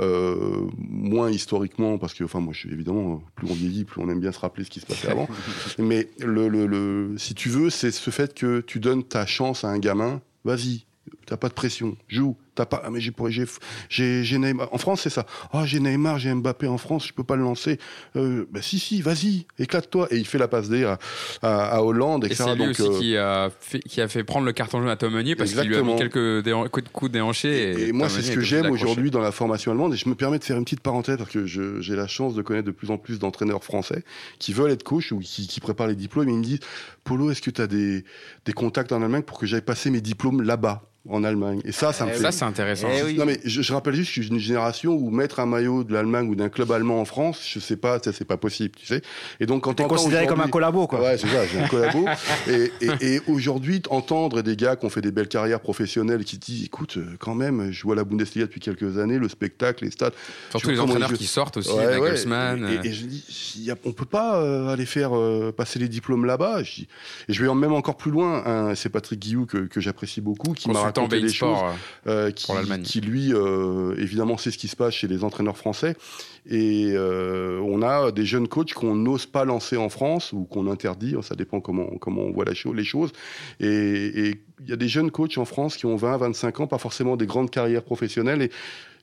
euh, moins historiquement, parce que, enfin, moi, je suis évidemment, plus on vieillit, plus on aime bien se rappeler ce qui se passait avant, mais le, le- le- si tu veux, c'est ce fait que tu donnes ta chance à un gamin, vas-y, t'as pas de pression, joue. T'as pas, ah, mais j'ai, j'ai, j'ai, j'ai Neymar. En France, c'est ça. Ah, j'ai Neymar, j'ai Mbappé en France, je peux pas le lancer. Euh, bah, si, si, vas-y, éclate-toi. Et il fait la passe D à, à, à Hollande, Et etc. c'est lui Donc, aussi euh, qui, a fait, qui a fait prendre le carton jaune à Tom Meunier parce qu'il lui a mis quelques déhan- coups de coups déhanchés. Et, et moi, Tom c'est ce que j'aime aujourd'hui dans la formation allemande. Et je me permets de faire une petite parenthèse parce que je- j'ai la chance de connaître de plus en plus d'entraîneurs français qui veulent être coach ou qui, qui préparent les diplômes. Et ils me disent Polo, est-ce que tu as des, des contacts en Allemagne pour que j'aille passer mes diplômes là-bas, en Allemagne Et ça, ça me Eh fait. Ça, c'est intéressant. Eh oui. Non mais je, je rappelle juste que je suis d'une génération où mettre un maillot de l'Allemagne ou d'un club allemand en France, je sais pas, ça c'est pas possible, tu sais. Et donc quand T'es considéré comme un collabo, quoi. Ouais, c'est ça, j'ai un collabo. et et, et aujourd'hui, entendre des gars qui ont fait des belles carrières professionnelles qui disent, écoute, euh, quand même, je vois la Bundesliga depuis quelques années, le spectacle, les stades. Surtout les entraîneurs je- qui sortent aussi, Ouais, ouais. Et, et- et je dis, il y a- on peut pas euh, aller faire euh, passer les diplômes là-bas. Je dis- Et je vais même encore plus loin. hein, c'est Patrick Guillou que, que j'apprécie beaucoup, qui m'a Bein des choses Sport. euh, qui, lui, euh, évidemment, sait ce qui se passe chez les entraîneurs français. Et euh, on a des jeunes coachs qu'on n'ose pas lancer en France ou qu'on interdit, ça dépend comment, comment on voit la cho- les choses. Et il y a des jeunes coachs en France qui ont 20, 25 ans, pas forcément des grandes carrières professionnelles. Et,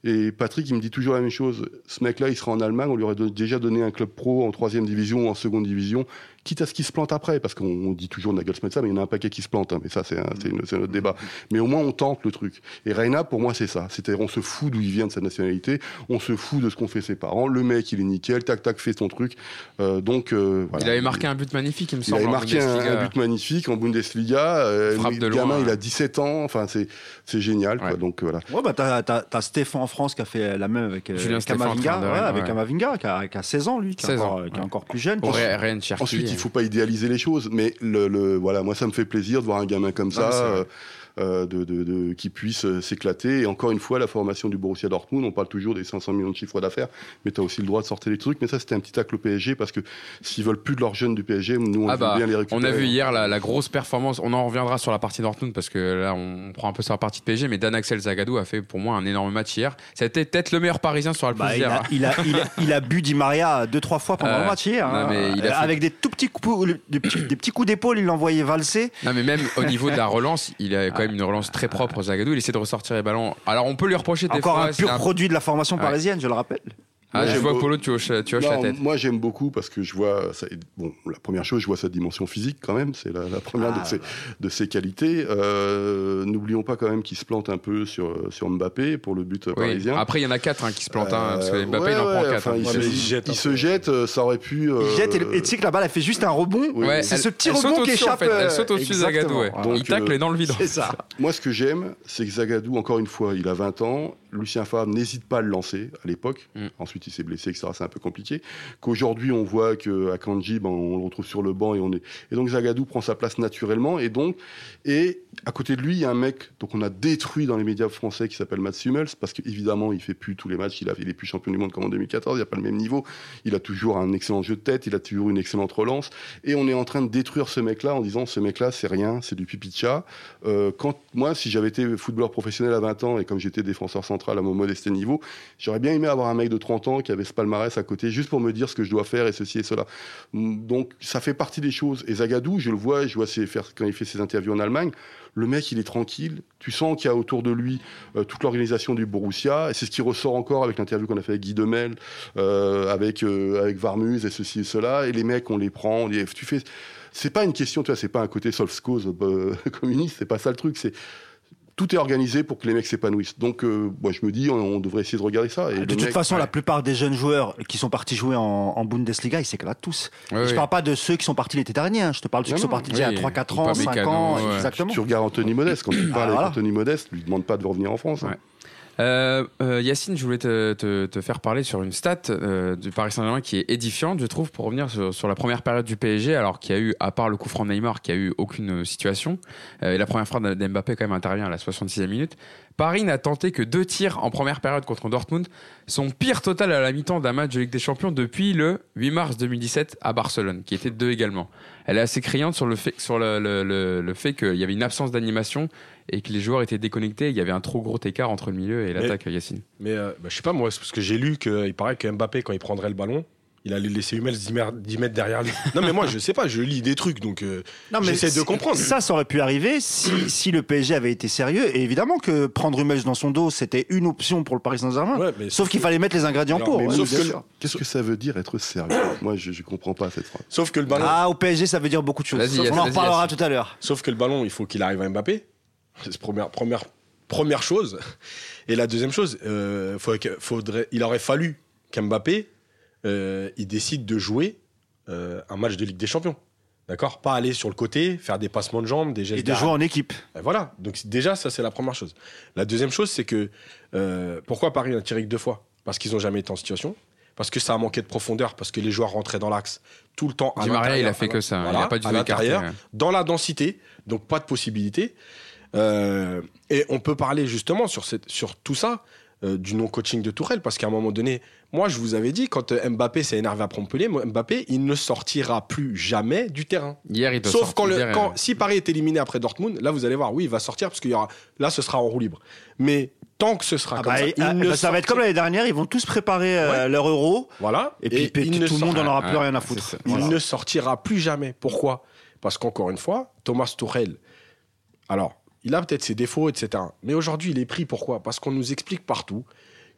et Patrick, il me dit toujours la même chose. Ce mec-là, il sera en Allemagne, on lui aurait déjà donné un club pro en troisième division ou en seconde division, quitte à ce qu'il se plante après, parce qu'on on dit toujours Nagelsmann ça, mais il y en a un paquet qui se plante, hein, mais ça, c'est notre débat. Mais au moins, on tente le truc. Et Reina, pour moi, c'est ça. C'est-à-dire, on se fout d'où il vient de sa nationalité, on se fout de ce qu'ont fait ses parents. Le mec, il est nickel, tac, tac, fait son truc. Euh, donc, euh, voilà. Il avait marqué un but magnifique, il me Il semble. avait en marqué un, but magnifique en Bundesliga. Euh, Frappe le de gamin, loin, il a 17 ans. Enfin, c'est c'est génial. Quoi. Ouais. Donc euh, voilà. Ouais, bah t'as, t'as, t'as Stéphane en France qui a fait la même avec euh, Julien Kamavinga, ouais, avec ouais. Kamavinga qui a, qui a 16 ans lui, qui, est 16 ans, encore, qui est encore plus jeune. Ensuite, il faut pas idéaliser les choses, mais le, le- voilà, moi, ça me fait plaisir de voir un gamin comme ça. Euh, de, de, de- qui puisse euh, s'éclater. Et encore une fois, la formation du Borussia Dortmund, on parle toujours des 500 millions de chiffres d'affaires, mais tu as aussi le droit de sortir les trucs. Mais ça, c'était un petit tacle au PSG parce que s'ils veulent plus de leurs jeunes du PSG, nous, on Ah veut bah, bien les récupérer. on a vu hier la, la grosse performance. On en reviendra sur la partie Dortmund parce que là, on prend un peu sur la partie de PSG. Mais Dan Axel Zagadou a fait pour moi un énorme match hier. C'était peut-être le meilleur Parisien sur la Bah, il, a, hein. il, a, il, a, il a bu Di Maria deux trois fois pendant Euh, le match hier, non, hein. mais il a Euh, fait- avec des tout petits coups, des petits, des petits coups d'épaule, il l'envoyait valser. Non, mais même au niveau de la relance, il a quand même une relance très propre. Zagadou, il essaie de ressortir les ballons. Alors, on peut lui reprocher des Encore fois. un pur produit de la formation parisienne, je le rappelle. Ah, Moi, je j'aime vois Polo, tu hoches, tu hoches la Non, tête. Moi, j'aime beaucoup parce que je vois. Ça, bon, la première chose, je vois sa dimension physique quand même. C'est la, la première Ah, de, ses, de ses qualités. Euh, N'oublions pas quand même qu'il se plante un peu sur, sur Mbappé pour le but Oui. parisien. Après, il y en a 4 qui se plantent. hein, parce que Euh, Mbappé, ouais, il en ouais, prend 4. enfin, il, Ouais, se, il jette il se jette, euh, ça aurait pu. Il euh, jette et, tu sais que la balle, elle fait juste un rebond. Oui. Ouais, c'est ce petit rebond qui au-dessus, en échappe. fait. Elle euh, saute au-dessus de Zagadou. ouais. exactement. Donc, il tacle euh, et dans le vide. C'est ça. Moi, ce que j'aime, c'est que Zagadou, encore une fois, il a 20 ans. Lucien Favre n'hésite pas à le lancer à l'époque. Mm. Ensuite, il s'est blessé, etc. C'est un peu compliqué. Qu'aujourd'hui, on voit qu'à Kanji, ben, on le retrouve sur le banc et on est. Et donc, Zagadou prend sa place naturellement. Et donc, et à côté de lui, il y a un mec donc on a détruit dans les médias français qui s'appelle Mats Hummels parce qu'évidemment, il fait plus tous les matchs. Il, a, il est plus champion du monde comme en 2014. Il n'a pas le même niveau. Il a toujours un excellent jeu de tête. Il a toujours une excellente relance. Et on est en train de détruire ce mec-là en disant ce mec-là, c'est rien, c'est du pipi de chat. Euh, quand moi, si j'avais été footballeur professionnel à 20 ans et comme j'étais défenseur central à mon modeste niveau, j'aurais bien aimé avoir un mec de 30 ans qui avait ce palmarès à côté, juste pour me dire ce que je dois faire et ceci et cela. Mm, Donc ça fait partie des choses. Et Zagadou, je le vois, je vois ses, quand il fait ses interviews en Allemagne, le mec, il est tranquille. Tu sens qu'il y a autour de lui euh, toute l'organisation du Borussia. Et c'est ce qui ressort encore avec l'interview qu'on a fait avec Guy Demel, euh, avec, euh, avec Varmuz et ceci et cela. Et les mecs, on les prend. On les, tu fais. C'est pas une question, tu vois, c'est pas un côté cause euh, communiste, c'est pas ça le truc. C'est tout est organisé pour que les mecs s'épanouissent. Donc, euh, moi, je me dis, on, on devrait essayer de regarder ça. Et De toute mec- façon, ouais. la plupart des jeunes joueurs qui sont partis jouer en, en Bundesliga, ils s'éclatent tous. Ouais, je ouais. parle pas de ceux qui sont partis l'été dernier, hein. je te parle de ceux Non, qui sont partis il y a Oui, 3-4 ou ans, pas 5 Mécano, ans, ouais. exactement. Tu regardes Anthony Modeste, quand tu parles voilà. avec Anthony Modeste, lui demande pas de revenir en France. hein. Euh, euh, Yacine, je voulais te, faire parler sur une stat euh, du Paris Saint-Germain qui est édifiante, je trouve, pour revenir sur, la première période du PSG, alors qu'il y a eu, à part le coup franc Neymar, qui a eu aucune situation. Et la première frappe d'Mbappé, quand même, intervient à la 66e minute. Paris n'a tenté que deux tirs en première période contre Dortmund, son pire total à la mi-temps d'un match de Ligue des Champions depuis le 8 mars 2017 à Barcelone, qui était deux également. Elle est assez criante sur le fait, sur le- le fait qu'il y avait une absence d'animation et que les joueurs étaient déconnectés. Il y avait un trop gros écart entre le milieu et l'attaque, Yacine. Mais euh, bah, je sais pas, moi, c'est parce que j'ai lu qu'il paraît que Mbappé, quand il prendrait le ballon, il allait laisser Hummels 10 mètres, 10 mètres derrière lui. non, mais moi, je sais pas, je lis des trucs, donc euh, Non, mais j'essaie de comprendre. Ça, ça aurait pu arriver si, si le PSG avait été sérieux. Et évidemment que prendre Hummels dans son dos, c'était une option pour le Paris Saint-Germain. Ouais, mais Sauf qu'il fallait mettre les ingrédients Alors, pour. mais ouais, sauf bien que- sûr. Qu'est-ce que ça veut dire être sérieux? Moi, je, je comprends pas cette phrase. Sauf que le ballon, Ah, au PSG, ça veut dire beaucoup de choses. On en reparlera tout à l'heure. sauf que le ballon, il faut qu'il arrive à Mbappé. C'est la première, première, première chose. Et la deuxième chose, euh, faudrait, il aurait fallu qu'Mbappé euh, il décide de jouer euh, un match de Ligue des Champions. D'accord? Pas aller sur le côté, faire des passements de jambes, des gestes Et de jouer en équipe. Et Voilà, donc déjà ça c'est la première chose. La deuxième chose c'est que euh, pourquoi Paris n'a tiré que deux fois? Parce qu'ils n'ont jamais été en situation, parce que ça a manqué de profondeur, parce que les joueurs rentraient dans l'axe tout le temps. à Di Maria, il a fait que ça. voilà, il a pas du à tout écarté. l'intérieur, dans la densité, donc pas de possibilité. Euh, et on peut parler justement sur, cette, sur tout ça euh, du non-coaching de Tourelle, parce qu'à un moment donné, moi je vous avais dit, quand euh, Mbappé s'est énervé à Montpellier, Mbappé, il ne sortira plus jamais du terrain. Hier, il doit Sauf quand, le- quand- si Paris est éliminé après Dortmund, là vous allez voir, oui, il va sortir parce qu'il y aura, là ce sera en roue libre. Mais tant que ce sera Ah comme bah, ça, et- il ah, ne bah, ça va être comme l'année dernière, ils vont tous préparer euh, leur euro. Voilà. Et puis ne tout le monde en sortira- aura Ouais, plus rien à foutre. il Voilà. ne sortira plus jamais. Pourquoi? Parce qu'encore une fois, Thomas Tuchel, alors, il a peut-être ses défauts, etc. Mais aujourd'hui, il est pris. Pourquoi? Parce qu'on nous explique partout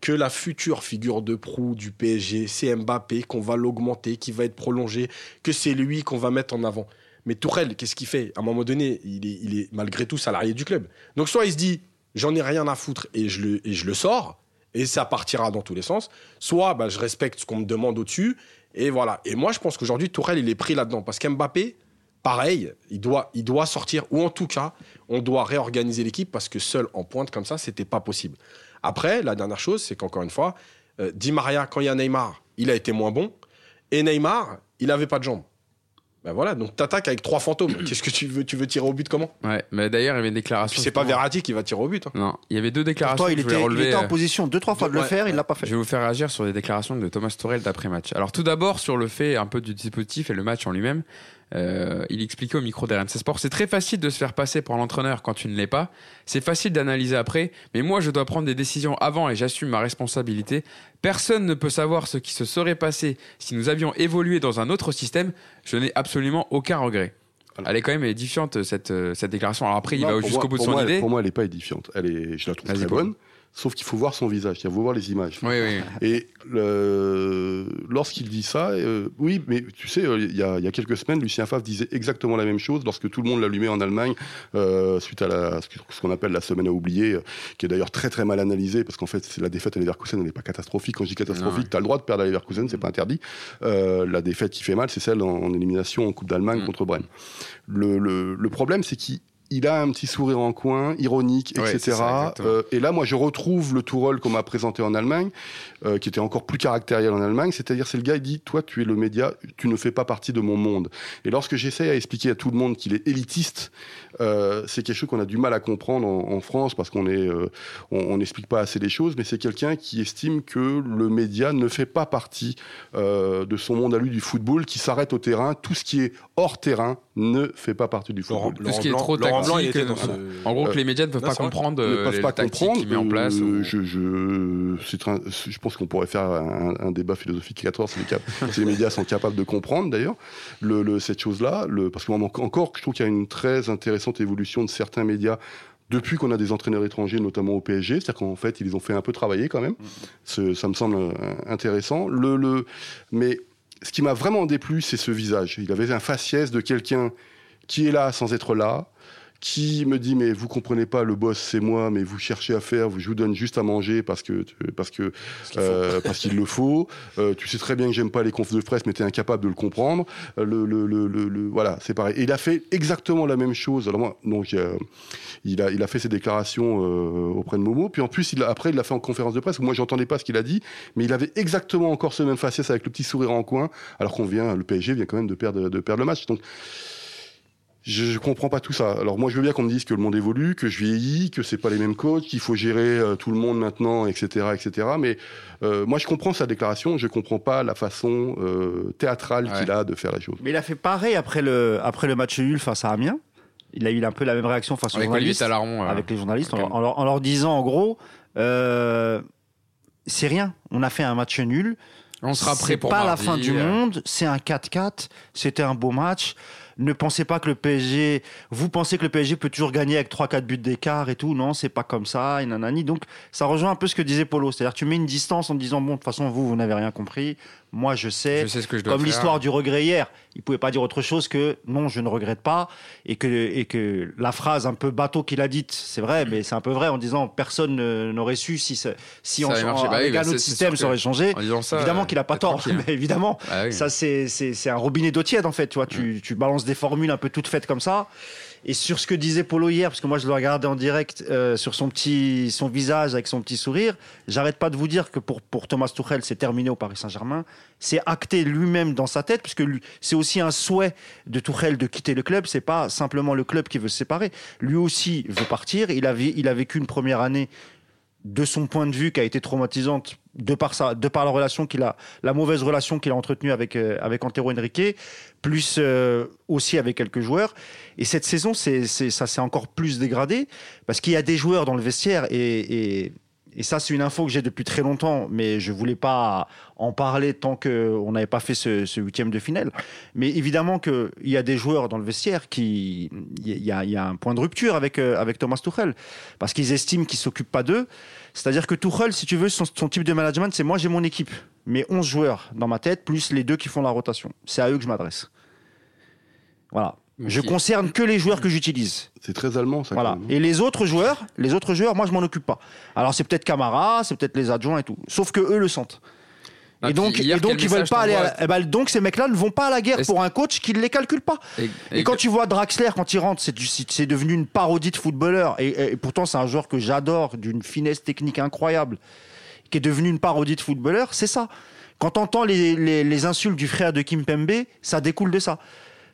que la future figure de proue du PSG, c'est Mbappé, qu'on va l'augmenter, qui va être prolongé, que c'est lui qu'on va mettre en avant. Mais Tourelle, qu'est-ce qu'il fait? À un moment donné, il est, malgré tout salarié du club. Donc soit il se dit, j'en ai rien à foutre et je le, je le sors, et ça partira dans tous les sens. Soit bah, je respecte ce qu'on me demande au-dessus, et voilà. Et moi, je pense qu'aujourd'hui, Tourelle, il est pris là-dedans. Parce qu'Mbappé, pareil, il doit, il doit sortir, ou en tout cas, on doit réorganiser l'équipe parce que seul en pointe comme ça, c'était pas possible. Après, la dernière chose, c'est qu'encore une fois, euh, Di Maria, quand il y a Neymar, il a été moins bon. Et Neymar, il avait pas de jambes. Ben voilà, donc t'attaques avec trois fantômes. Qu'est-ce que tu veux Tu veux tirer au but comment? Ouais, mais d'ailleurs, il y avait une déclaration. Puis c'est pas. Verratti qui va tirer au but. hein. Non, il y avait deux déclarations Toi, il que je voulais était, il était en euh, position deux, trois fois de le Ouais, faire, il l'a pas fait. Je vais vous faire réagir sur des déclarations de Thomas Torel d'après-match. Alors tout d'abord sur le fait un peu du dispositif et le match en lui-même. Euh, il expliquait au micro d'RMC Sport, c'est très facile de se faire passer pour l'entraîneur quand tu ne l'es pas. C'est facile d'analyser après, mais moi je dois prendre des décisions avant et j'assume ma responsabilité. Personne ne peut savoir ce qui se serait passé si nous avions évolué dans un autre système. Je n'ai absolument aucun regret. Alors- Elle est quand même édifiante cette, euh, cette déclaration. Alors après, il va jusqu'au bout de son moi, idée. Pour moi, elle n'est pas édifiante. Elle est, je la trouve très bonne. Sauf qu'il faut voir son visage, il faut voir les images. Oui, oui. Et le- lorsqu'il dit ça, euh, oui, mais tu sais, euh, il y, a, il y a quelques semaines, Lucien Favre disait exactement la même chose lorsque tout le monde l'allumait en Allemagne euh, suite à la, ce qu'on appelle la semaine à oublier, euh, qui est d'ailleurs très très mal analysée parce qu'en fait, c'est la défaite à Leverkusen, elle n'est pas catastrophique. Quand je dis catastrophique, tu as le droit de perdre à Leverkusen, c'est pas interdit. Euh, la défaite qui fait mal, c'est celle en, en élimination en Coupe d'Allemagne Mm. contre Brême. Le, le- le problème, c'est qu'il il a un petit sourire en coin, ironique, Ouais, etc. ça. Euh, et là, moi, je retrouve le Tourol qu'on m'a présenté en Allemagne, euh, qui était encore plus caractériel en Allemagne. C'est-à-dire, c'est le gars, il dit, toi, tu es le média, tu ne fais pas partie de mon monde. Et lorsque j'essaie à expliquer à tout le monde qu'il est élitiste, euh, c'est quelque chose qu'on a du mal à comprendre en, en France parce qu'on est, euh, on n'explique pas assez les choses, mais c'est quelqu'un qui estime que le média ne fait pas partie euh, de son monde à lui du football, qui s'arrête au terrain. Tout ce qui est hors terrain ne fait pas partie du Laurent, football. Tout ce qui est Laurent trop Blanc- Laurent Blanc, il tactique, était dans ce- En gros, que les médias ne peuvent Non, pas comprendre ne peuvent les pas comprendre. qu'il met en place. Euh, ou- je, je, je pense qu'on pourrait faire un, un débat philosophique 14 si les, cap- si les médias sont capables de comprendre d'ailleurs le, le- cette chose-là. Le, parce que encore, je trouve qu'il y a une très intéressante évolution de certains médias depuis qu'on a des entraîneurs étrangers, notamment au PSG. C'est-à-dire qu'en fait, ils ont fait un peu travailler quand même. Ce- ça me semble euh, intéressant. Le, le, mais ce qui m'a vraiment déplu, c'est ce visage. Il avait un faciès de quelqu'un qui est là sans être là, qui me dit mais vous comprenez pas le boss c'est moi mais vous cherchez à faire je vous donne juste à manger parce que parce que euh, parce qu'il le faut. Euh, tu sais très bien que j'aime pas les confs de presse mais tu es incapable de le comprendre. Euh, le, le, le, le- voilà c'est pareil. Et il a fait exactement la même chose. Alors moi donc euh, il a il a fait ses déclarations euh, auprès de Momo. Puis en plus il a- après il l'a fait en conférence de presse. Où moi j'entendais pas ce qu'il a dit mais il avait exactement encore ce même faciès avec le petit sourire en coin alors qu'on vient le PSG vient quand même de perdre de perdre le match. Donc je, je comprends pas tout ça. Alors moi, je veux bien qu'on me dise que le monde évolue, que je vieillis, que c'est pas les mêmes coachs, qu'il faut gérer euh, tout le monde maintenant, etc., etc. Mais euh, moi, je comprends sa déclaration. Je comprends pas la façon euh, théâtrale Ouais. qu'il a de faire la chose. Mais il a fait pareil après le, après le match nul face à Amiens. Il a eu un peu la même réaction face aux Avec Olivier journalistes. Talaron. euh, avec les journalistes en, leur, en leur disant en gros euh, c'est rien on a fait un match nul On sera prêt pour pas la fin du monde c'est un 4-4 c'était un beau match ne pensez pas que le PSG vous pensez que le PSG peut toujours gagner avec 3-4 buts d'écart et tout. Non c'est pas comme ça et nanani. Donc ça rejoint un peu ce que disait Polo. C'est-à-dire tu mets une distance en disant bon de toute façon vous vous n'avez rien compris moi je sais Je sais ce que je dois comme l'histoire du regret hier. Il pouvait pas dire autre chose que non, je ne regrette pas et que et que la phrase un peu bateau qu'il a dite, c'est vrai, mais c'est un peu vrai en disant personne ne- n'aurait su si ça- si Ça on avait marché. Bah avec bah un autre système ça aurait changé. Ça. évidemment qu'il a pas tort, mais évidemment. Ah oui. Ça, c'est un robinet d'eau tiède, en fait. Tu vois, tu, tu balances des formules un peu toutes faites comme ça. Et sur ce que disait Polo hier, parce que moi je le regardais en direct euh, sur son petit son visage avec son petit sourire, j'arrête pas de vous dire que pour, pour Thomas Tuchel, c'est terminé au Paris Saint-Germain. C'est acté lui-même dans sa tête, puisque c'est aussi un souhait de Tuchel de quitter le club. C'est pas simplement le club qui veut se séparer. Lui aussi veut partir. Il a, il a vécu une première année de son point de vue qui a été traumatisante de par sa, de par la relation qu'il a, la mauvaise relation qu'il a entretenue avec euh, avec Antero Henrique, plus euh, aussi avec quelques joueurs. Et cette saison, c'est ça s'est encore plus dégradé parce qu'il y a des joueurs dans le vestiaire et, et et ça, c'est une info que j'ai depuis très longtemps, mais je voulais pas en parler tant qu'on n'avait pas fait ce, huitième de finale. Mais évidemment qu'il y a des joueurs dans le vestiaire qui, il y a, un point de rupture avec euh, avec Thomas Tuchel, parce qu'ils estiment qu'il s'occupe pas d'eux. C'est-à-dire que Tuchel, si tu veux, son, son type de management, c'est moi j'ai mon équipe, mes 11 joueurs dans ma tête, plus les deux qui font la rotation. C'est à eux que je m'adresse. Voilà. Donc, Je concerne que les joueurs que j'utilise. C'est très allemand, ça. Voilà. quand même. Et les autres joueurs, les autres joueurs, moi je m'en occupe pas. Alors c'est peut-être Camara, c'est peut-être les adjoints et tout. Sauf que eux le sentent. Ah, et donc, et donc ils veulent pas aller. À la- eh ben, donc ces mecs-là ne vont pas à la guerre pour un coach qui ne les calcule pas. Et, Et, quand tu vois Draxler quand il rentre, c'est du- c'est devenu une parodie de footballeur. Et, et pourtant c'est un joueur que j'adore, d'une finesse technique incroyable, qui est devenu une parodie de footballeur. C'est ça. Quand t'entends les, les, les insultes du frère de Kim Pembe, ça découle de ça.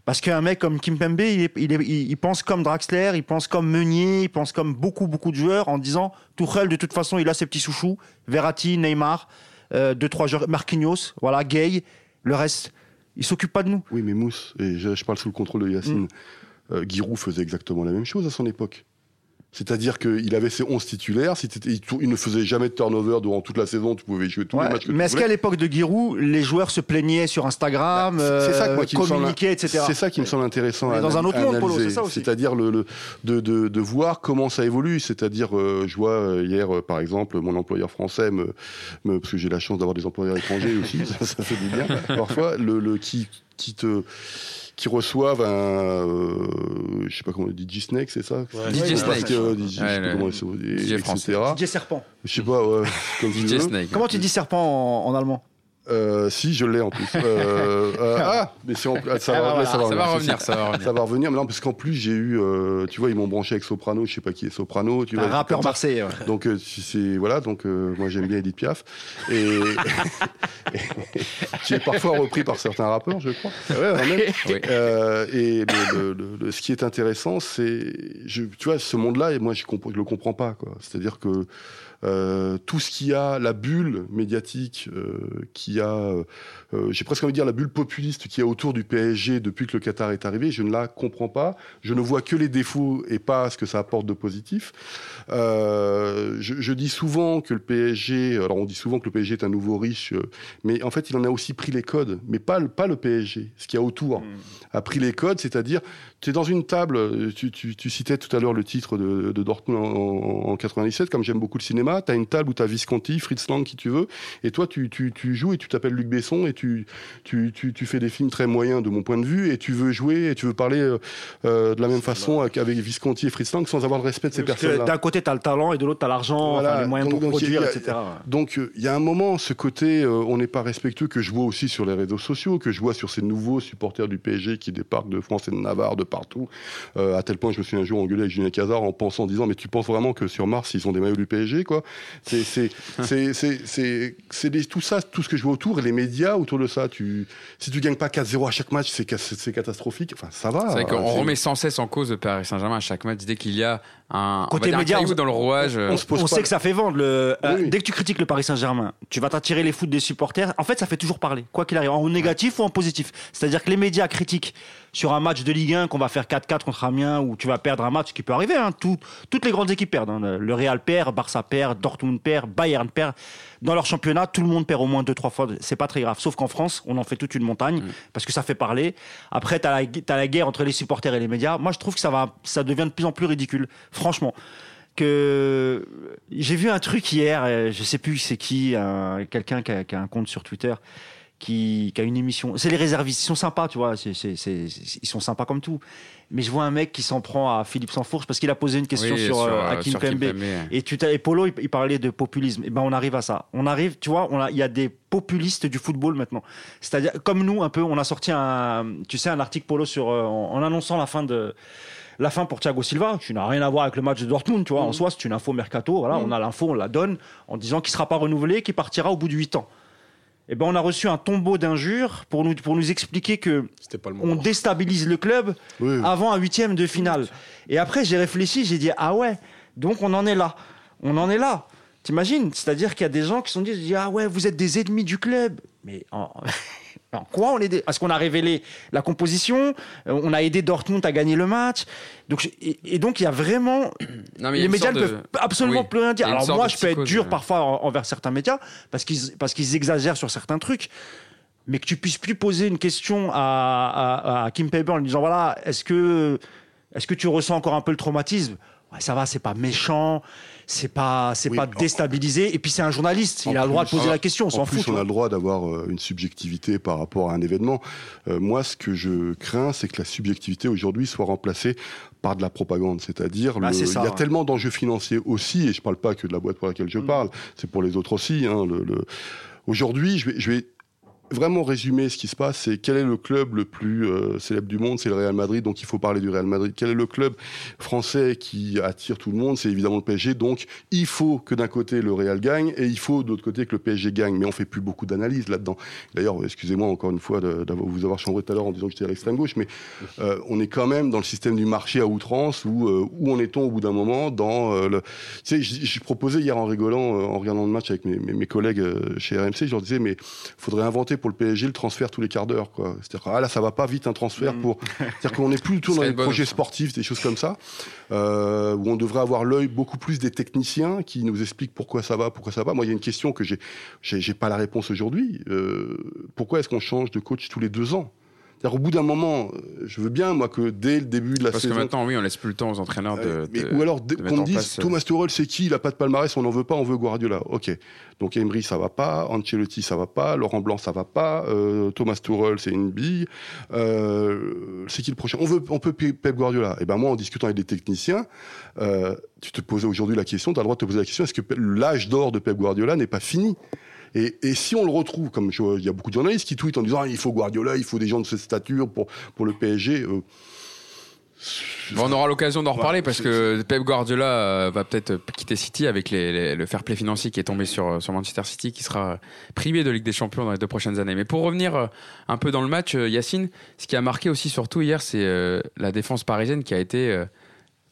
Parce qu'un mec comme Kim Pembe, il, est- il, est- il- il pense comme Draxler, il pense comme Meunier, il pense comme beaucoup, beaucoup de joueurs en disant Tourelle, de toute façon, il a ses petits chouchous. Verratti, Neymar, euh, deux, trois joueurs, Marquinhos, voilà, Gay, le reste. Il s'occupe pas de nous. Oui, mais Mousse, et je, je parle sous le contrôle de. Yacine, euh, Giroud faisait exactement la même chose à son époque. C'est-à-dire qu'il avait ses 11 titulaires, il, ne faisait jamais de turnover durant toute la saison, tu pouvais jouer tous Ouais, les matchs que Mais est-ce qu'à l'époque de Giroud, les joueurs se plaignaient sur Instagram, Bah, c'est- ça euh, communiquaient, etc. C'est ça qui me semble intéressant à, dans un autre monde, Polo, c'est ça aussi. C'est-à-dire le, le- de, de, de voir comment ça évolue. C'est-à-dire, euh, je vois euh, hier, euh, par exemple, mon employeur français, me, me- parce que j'ai la chance d'avoir des employeurs étrangers aussi, ça, ça fait du bien. Parfois, le, le qui, qui te qui reçoivent un, euh, je sais pas comment on dit, DJ Snake, c'est ça Ouais, DJ Snake. euh, DJ, Ouais, le- comment et- DJ etc. DJ Serpent. Je sais pas, ouais, comme DJ. Snake. Comment tu dis serpent en, en allemand? Euh, si, je l'ai en plus. Euh, euh, ah, mais c'est en- ah, ça, Ah, va, voilà, ça va ça va revenir. ça va revenir. Ça va revenir, mais non, parce qu'en plus, j'ai eu, euh, tu vois, ils m'ont branché avec Soprano, je sais pas qui est Soprano, tu Un vois. rappeur marseillais. ouais. Donc, euh, si c'est, voilà, donc, euh, moi, j'aime bien Edith Piaf. Et, est parfois repris par certains rappeurs, je crois. quand même. Oui. Euh, et le, le- le- le- ce qui est intéressant, c'est, je, tu vois, ce monde-là, et moi, je ne le comprends pas. quoi. C'est-à-dire que tout ce qui a, la bulle médiatique, euh, qui a, euh, euh, j'ai presque envie de dire la bulle populiste qui est autour du PSG depuis que le Qatar est arrivé, je ne la comprends pas. Je ne vois que les défauts et pas ce que ça apporte de positif. Euh, je, je dis souvent que le PSG, alors on dit souvent que le PSG est un nouveau riche, euh, mais en fait il en a aussi pris les codes, mais pas, le- pas le PSG, ce qu'il y a autour a pris les codes, c'est-à-dire tu es dans une table, euh, tu, tu- tu citais tout à l'heure le titre de, de Dortmund en, en, en 97, comme j'aime beaucoup le cinéma, tu as une table où tu as Visconti, Fritz Lang, qui tu veux, et toi tu, tu, tu joues et tu t'appelles Luc Besson et tu, tu, tu, tu fais des films très moyens de mon point de vue, et tu veux jouer et tu veux parler euh, euh, de la même façon avec, avec Visconti et Fritz Lang sans avoir le respect de ces que personnes-là. D'un côté, tu as le talent et de l'autre, tu as l'argent, Voilà. enfin, les moyens Donc- pour donc, il y produire, a- etc. Donc euh, il y a un moment, ce côté, euh, on n'est pas respectueux, que je vois aussi sur les réseaux sociaux, que je vois sur ces nouveaux supporters du PSG qui débarquent de France et de Navarre, de partout. Euh, à tel point, je me suis un jour engueulé avec Julien Cazard en pensant, en disant, mais tu penses vraiment que sur Mars, ils ont des maillots du PSG, quoi? C'est tout ça, tout ce que je vois autour, et les médias autour de ça. Tu si tu gagnes pas 4-0 à chaque match, c'est c'est catastrophique. Enfin, ça va. C'est vrai qu'on C'est- remet sans cesse en cause le Paris Saint-Germain à chaque match dès qu'il y a un, on Côté média, on- dans le rouage. on se pose on pas sait que ça fait vendre. Le, euh, Oui. Dès que tu critiques le Paris Saint-Germain, tu vas t'attirer les foot des supporters. En fait, ça fait toujours parler, quoi qu'il arrive, en négatif ou en positif. C'est-à-dire que les médias critiquent sur un match de Ligue 1 qu'on va faire 4-4 contre Amiens ou tu vas perdre un match, qui peut arriver. hein. Tout- toutes les grandes équipes perdent. hein. Le Real perd, Barça perd, Dortmund perd, Bayern perd. Dans leur championnat, tout le monde perd au moins 2-3 fois. C'est pas très grave. Sauf qu'en France, on en fait toute une montagne parce que ça fait parler. Après, tu as, la guerre entre les supporters et les médias. Moi, je trouve que ça, va, ça devient de plus en plus ridicule. Franchement que j'ai vu un truc hier, euh, je sais plus c'est qui, un- quelqu'un qui a un compte sur Twitter, qui, qui a une émission. C'est les réservistes, ils sont sympas, tu vois, c'est- c'est- c'est- ils sont sympas comme tout. Mais je vois un mec qui s'en prend à Philippe Sansfourche parce qu'il a posé une question oui, sur, euh, euh, Hakim sur Pembe. Pembe. Et, tu Polo, il, il parlait de populisme. Et ben, on arrive à ça. On arrive, tu vois, on a- il y a des populistes du football maintenant. C'est-à-dire, comme nous, un peu, on a sorti un, tu sais, un article Polo sur, euh, en, en annonçant la fin de, la fin pour Thiago Silva, qui n'a rien à voir avec le match de Dortmund, tu vois. En soi, c'est une info mercato. Voilà, on a l'info, on la donne en disant qu'il sera pas renouvelé, qu'il partira au bout de 8 ans. Et ben, on a reçu un tombeau d'injures pour nous, pour nous expliquer que on déstabilise le club Oui. avant un huitième de finale. Et après, j'ai réfléchi, j'ai dit ah ouais, donc on en est là, on en est là. T'imagines? C'est-à-dire qu'il y a des gens qui se sont dit, dit, ah ouais, vous êtes des ennemis du club. Mais en, en quoi on est des... Parce qu'on a révélé la composition, euh, on a aidé Dortmund à gagner le match. Donc, et, et donc il y a vraiment Non, mais il y a les médias ne de- peuvent absolument Oui. plus rien dire. Alors moi, je peux être dur ouais. parfois en- envers certains médias parce qu'ils parce qu'ils exagèrent sur certains trucs. Mais que tu puisses plus poser une question à, à, à Kim Pembe en lui disant voilà, est-ce que est-ce que tu ressens encore un peu le traumatisme? Ouais, ça va, c'est pas méchant, c'est pas c'est Oui, pas déstabilisé. Et puis c'est un journaliste, il a le droit de poser la question, on s'en En plus, fout. on a le droit d'avoir euh, une subjectivité par rapport à un événement. Euh, moi, ce que je crains, c'est que la subjectivité aujourd'hui soit remplacée par de la propagande. C'est-à-dire, Bah, il y a ouais. tellement d'enjeux financiers aussi, et je parle pas que de la boîte pour laquelle je Mm. parle, c'est pour les autres aussi. hein, le- le- Aujourd'hui, je vais, je vais vraiment résumer ce qui se passe, c'est quel est le club le plus euh, célèbre du monde, c'est le Real Madrid, donc il faut parler du Real Madrid. Quel est le club français qui attire tout le monde, c'est évidemment le PSG. Donc il faut que d'un côté le Real gagne et il faut de l'autre côté que le PSG gagne. Mais on fait plus beaucoup d'analyse là-dedans. D'ailleurs, excusez-moi encore une fois de, vous avoir chambré tout à l'heure en disant que j'étais à l'extrême gauche, mais euh, on est quand même dans le système du marché à outrance où euh, où en est-on au bout d'un moment dans euh, le. Tu sais, je proposais hier en rigolant, en regardant le match avec mes, mes, mes collègues chez RMC, je leur disais mais faudrait inventer pour le PSG le transfert tous les quarts d'heure quoi. C'est-à-dire ah là ça va pas vite un transfert Mm. pour. C'est-à-dire qu'on n'est plus du tout dans les projets sportifs, des choses comme ça, euh, où on devrait avoir l'œil beaucoup plus des techniciens qui nous expliquent pourquoi ça va, pourquoi ça va. Moi il y a une question que j'ai j'ai pas la réponse aujourd'hui. Euh, pourquoi est-ce qu'on change de coach tous les deux ans? Au bout d'un moment, euh, je veux bien, moi, que dès le début de la Parce que saison. maintenant, oui, on laisse plus le temps aux entraîneurs Euh, de. mais- de- ou alors qu'on me dise place, euh, Thomas Tuchel c'est qui? Il a pas de palmarès on n'en veut pas on veut Guardiola. Ok. Donc Emery ça va pas. Ancelotti ça va pas. Laurent Blanc ça va pas. Euh, Thomas Tuchel c'est une bille. Euh, c'est qui le prochain? On veut on peut Pe- Pep Guardiola. Et ben moi en discutant avec des techniciens euh, tu te posais aujourd'hui la question tu as le droit de te poser la question est-ce que l'âge d'or de Pep Guardiola n'est pas fini? Et, et si on le retrouve, comme je- il y a beaucoup de journalistes qui tweetent en disant ah, il faut Guardiola, il faut des gens de cette stature pour, pour le PSG. euh, on aura l'occasion d'en reparler Ouais, parce que Pep Guardiola euh, va peut-être quitter City avec les- les- le fair play financier qui est tombé sur, sur Manchester City, qui sera privé de Ligue des Champions dans les deux prochaines années. Mais pour revenir euh, un peu dans le match, Yacine, ce qui a marqué aussi surtout hier, c'est la défense parisienne qui a été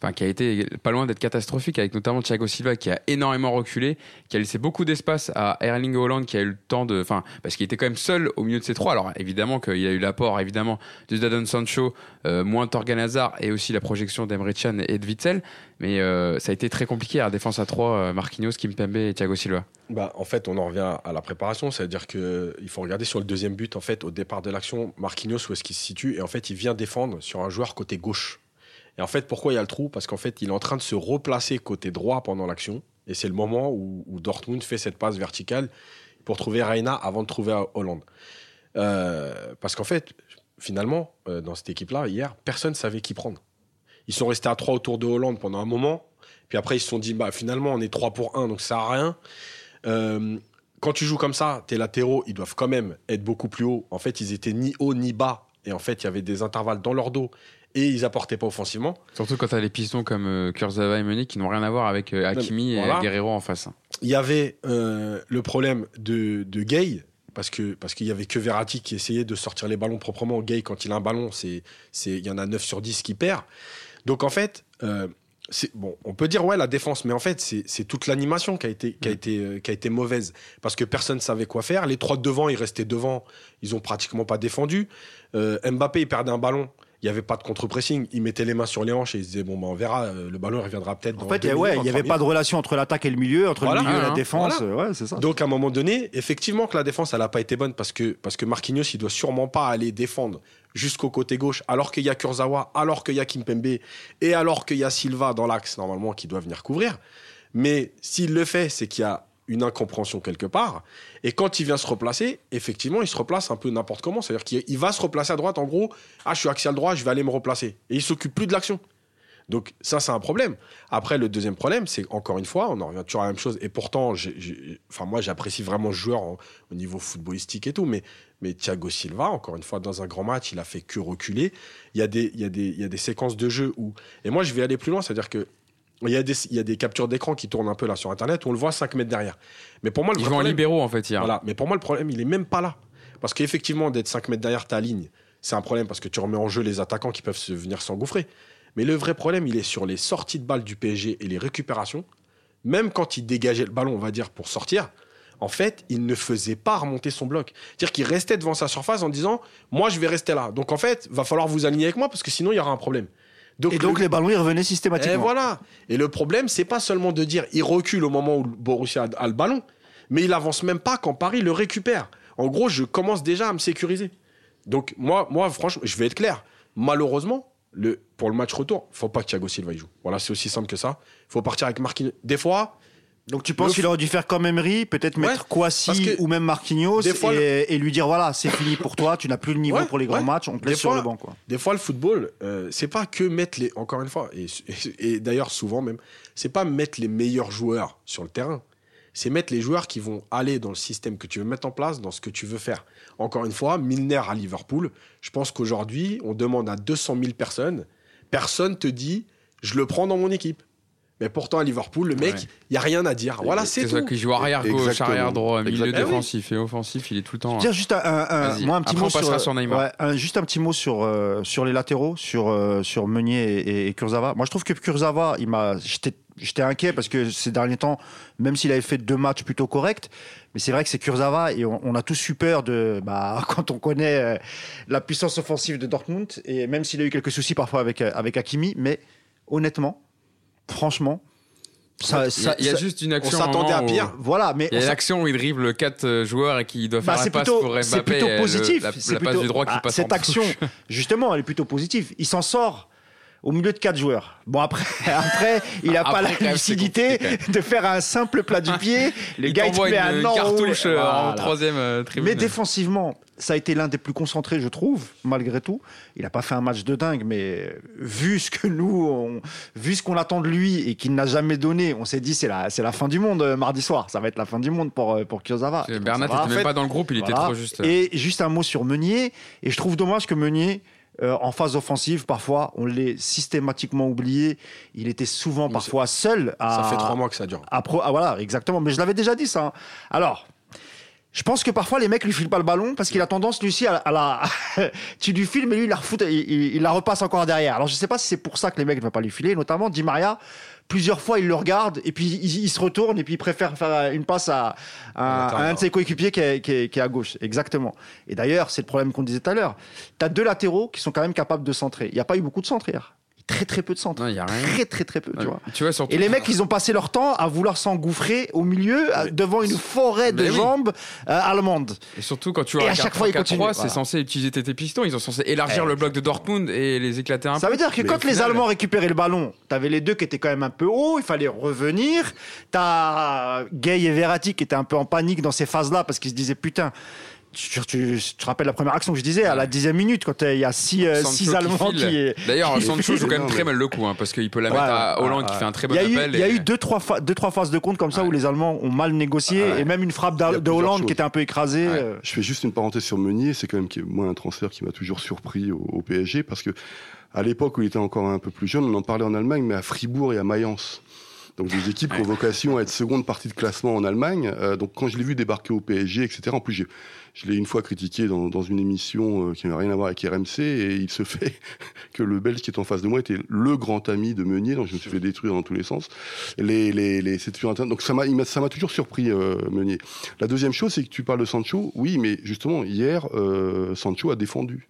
enfin qui a été pas loin d'être catastrophique, avec notamment Thiago Silva qui a énormément reculé, qui a laissé beaucoup d'espace à Erling Haaland qui a eu le temps de, enfin parce qu'il était quand même seul au milieu de ces trois. Alors évidemment qu'il a eu l'apport évidemment de Jadon Sancho, euh, moins Torgan Hazard et aussi la projection d'Emre Can et de Witzel, mais euh, ça a été très compliqué à la défense à trois, euh, Marquinhos, Kimpembe et Thiago Silva. Bah, en fait, on en revient à la préparation, c'est-à-dire que il faut regarder sur le deuxième but, en fait, au départ de l'action, Marquinhos, où est-ce qu'il se situe, et en fait, il vient défendre sur un joueur côté gauche. Et en fait, pourquoi il y a le trou? Parce qu'en fait, il est en train de se replacer côté droit pendant l'action, et c'est le moment où, Dortmund fait cette passe verticale pour trouver Reina avant de trouver Hollande. Euh, parce qu'en fait, finalement, euh, dans cette équipe-là, hier, personne ne savait qui prendre. Ils sont restés à trois autour de Hollande pendant un moment, puis après, ils se sont dit, bah, finalement, on est 3 pour 1, donc ça sert à rien. Euh, quand tu joues comme ça, tes latéraux, ils doivent quand même être beaucoup plus hauts. En fait, ils étaient ni haut ni bas. Et en fait, il y avait des intervalles dans leur dos et ils apportaient pas offensivement. Surtout quand tu as des pistons comme euh, Kurzawa et Meunier qui n'ont rien à voir avec euh, Hakimi Voilà. et Guerrero en face. Il y avait euh, le problème de, de Gay, parce que parce qu'il y avait que Verratti qui essayait de sortir les ballons proprement. Gay, quand il a un ballon, c'est il y en a 9 sur 10 qui perd. Donc en fait, euh, bon, on peut dire ouais la défense, mais en fait c'est toute l'animation qui a été qui a été euh, qui a été mauvaise parce que personne savait quoi faire. Les trois de devant, ils restaient devant, ils ont pratiquement pas défendu. Euh, Mbappé, il perdait un ballon. Il n'y avait pas de contre-pressing. Il mettait les mains sur les hanches et il se disait Bon, ben, on verra, euh, le ballon reviendra peut-être dans En fait, ouais, il n'y avait pas de relation entre l'attaque et le milieu, entre Voilà. le milieu et la défense. Voilà. Ouais, c'est ça. donc à un moment donné, effectivement que la défense, elle n'a pas été bonne parce que, parce que Marquinhos, il doit sûrement pas aller défendre jusqu'au côté gauche alors qu'il y a Kurzawa, alors qu'il y a Kimpembe et alors qu'il y a Silva dans l'axe normalement qui doit venir couvrir. Mais s'il le fait, c'est qu'il y a une incompréhension quelque part. Et quand il vient se replacer, effectivement, il se replace un peu n'importe comment. C'est-à-dire qu'il il va se replacer à droite, en gros, ah, je suis axial droit, je vais aller me replacer. Et il s'occupe plus de l'action. Donc ça, c'est un problème. Après, le deuxième problème, c'est encore une fois, on en revient toujours à la même chose. Et pourtant, enfin, moi, j'apprécie vraiment ce joueur au niveau footballistique et tout. Mais, mais Thiago Silva, encore une fois, dans un grand match, il a fait que reculer. Il y a des, il y a des, il y a des séquences de jeu où... Et moi, je vais aller plus loin, c'est-à-dire que il y, a des, il y a des captures d'écran qui tournent un peu là sur Internet où on le voit 5 mètres derrière. Mais pour moi, le Ils vrai problème- libéraux en fait hier. voilà. Mais pour moi, le problème, il est même pas là. Parce qu'effectivement, d'être 5 mètres derrière ta ligne, c'est un problème parce que tu remets en jeu les attaquants qui peuvent se venir s'engouffrer. Mais le vrai problème, il est sur les sorties de balles du PSG et les récupérations. Même quand il dégageait le ballon, on va dire, pour sortir, en fait, il ne faisait pas remonter son bloc. C'est-à-dire qu'il restait devant sa surface en disant Moi, je vais rester là. Donc, en fait, va falloir vous aligner avec moi parce que sinon, il y aura un problème. Et donc le- les ballons, ils revenaient et systématiquement. voilà. Et le problème, c'est pas seulement de dire il recule au moment où Borussia a, a le ballon, mais il avance même pas quand Paris le récupère. En gros, je commence déjà à me sécuriser. Donc moi, moi, franchement, je vais être clair. Malheureusement, le, pour le match retour, faut pas que Thiago Silva y joue. Voilà, c'est aussi simple que ça. faut partir avec Marquinhos. Des fois, Donc tu penses qu'il aurait dû faire comme Emery, peut-être Ouais, mettre que ou même Marquinhos et, lui dire voilà, c'est fini pour toi, tu n'as plus le niveau Ouais, pour les grands ouais. matchs, on te laisse sur le banc. Quoi. Des fois, le football, euh, c'est pas que mettre les. Encore une fois, et, et- et d'ailleurs, souvent même, c'est pas mettre les meilleurs joueurs sur le terrain. C'est mettre les joueurs qui vont aller dans le système que tu veux mettre en place, dans ce que tu veux faire. Encore une fois, Milner à Liverpool, je pense qu'aujourd'hui, on demande à 200 000 personnes. Personne te dit, je le prends dans mon équipe. Mais pourtant, à Liverpool, le mec, il Ouais. n'y a rien à dire. Voilà, c'est C'est ça tout. qui joue arrière gauche, Exactement. arrière droit, milieu Exactement. défensif et offensif, il est tout le temps. Dire juste un, un- moi petit Après, mot sur Neymar. ouais, un- juste un petit mot sur euh, sur les latéraux, sur euh, sur Meunier et, et Kurzawa. Moi je trouve que Kurzawa, il m'a j'étais j'étais inquiet parce que ces derniers temps, même s'il avait fait deux matchs plutôt corrects, mais c'est vrai que c'est Kurzawa et on, on a tous eu peur de bah quand on connaît euh, la puissance offensive de Dortmund et même s'il a eu quelques soucis parfois avec avec Hakimi, mais honnêtement, franchement, ça, Il y a, ça- il y a ça- juste une On action. s'attendait à moment où- pire. voilà, mais Il y on a l'action où il dribble 4 joueurs et qui doit faire Bah, la c'est passe plutôt, pour c'est Mbappé. plutôt et le- positif. la, c'est la passe plutôt- du droit qui Ah, passe Cette action, justement, elle est plutôt positive. Il s'en sort au milieu de quatre joueurs. Bon après, après il a pas la lucidité de faire un simple plat du pied. Le Il gars il te met une un cartouche euh, en Voilà. troisième euh, tribune. Mais défensivement, ça a été l'un des plus concentrés, je trouve, malgré tout. Il n'a pas fait un match de dingue, mais vu ce que nous, on- vu ce qu'on attend de lui et qu'il n'a jamais donné, on s'est dit c'est la, c'est la fin du monde euh, mardi soir. Ça va être la fin du monde pour euh, pour donc, Bernat n'était même fait. pas dans le groupe, il était Voilà. trop juste. Et juste un mot sur Meunier. Et je trouve dommage que Meunier, euh, en phase offensive, parfois, on l'ait systématiquement oublié. Il était souvent, parfois, seul à. Ça fait trois mois que ça dure. à pro- ah, voilà, exactement. Mais je l'avais déjà dit ça. hein. Alors. Je pense que parfois les mecs lui filent pas le ballon parce qu'il a tendance lui aussi à, à la. tu lui files mais lui il la refoute, il, il- il la repasse encore derrière. Alors je sais pas si c'est pour ça que les mecs ne veulent pas lui filer, notamment Di Maria. Plusieurs fois il le regarde et puis il, il se retourne et puis il préfère faire une passe à, à- à un de ses coéquipiers qui est, qui est- qui est à gauche. Exactement. Et d'ailleurs c'est le problème qu'on disait tout à l'heure. T'as deux latéraux qui sont quand même capables de centrer. Il n'y a pas eu beaucoup de centres hier. Très très peu de centres. Non, il y a rien. Très très très peu. Tu vois. Tu vois, surtout. Et les mecs, ils ont passé leur temps à vouloir s'engouffrer au milieu, devant une forêt de Mais oui. jambes euh, allemandes. Et surtout quand tu Et vois à chaque fois, ils continuent, c'est voilà. censé utiliser tes pistons, ils sont censés élargir le bloc de Dortmund et les éclater un Ça peu. veut dire que Mais quand les final, Allemands récupéraient le ballon, t'avais les deux qui étaient quand même un peu hauts, il fallait revenir. T'as Gay et Verratti qui étaient un peu en panique dans ces phases-là parce qu'ils se disaient putain. Tu, tu- tu te rappelles la première action que je disais à la dixième minute quand il y a six, euh, six qui Allemands file. qui. D'ailleurs, qui Sancho joue quand même très mal le coup, hein, parce qu'il peut la Ouais, mettre à Hollande ouais. qui fait un très Il bon y a eu, appel. il y a eu deux trois, fa- deux, trois phases de compte comme ça où les Allemands ont mal négocié Ouais. et même une frappe de Hollande choses. qui était un peu écrasée. Ouais. euh, Je fais juste une parenthèse sur Meunier, c'est quand même qui- moi un transfert qui m'a toujours surpris au, au PSG parce que à l'époque où il était encore un peu plus jeune, on en parlait en Allemagne, mais à Fribourg et à Mayence. Donc des équipes qui ont vocation à être seconde partie de classement en Allemagne. Euh, donc quand je l'ai vu débarquer au PSG, etc. En plus, je l'ai une fois critiqué dans, dans une émission euh, qui n'a rien à voir avec RMC et il se fait que le Belge qui est en face de moi était le grand ami de Meunier, donc je me suis fait détruire dans tous les sens. Les, les, les. Donc ça m'a- ça m'a toujours surpris euh, Meunier. La deuxième chose, c'est que tu parles de Sancho. Oui, mais justement, hier, euh, Sancho a défendu.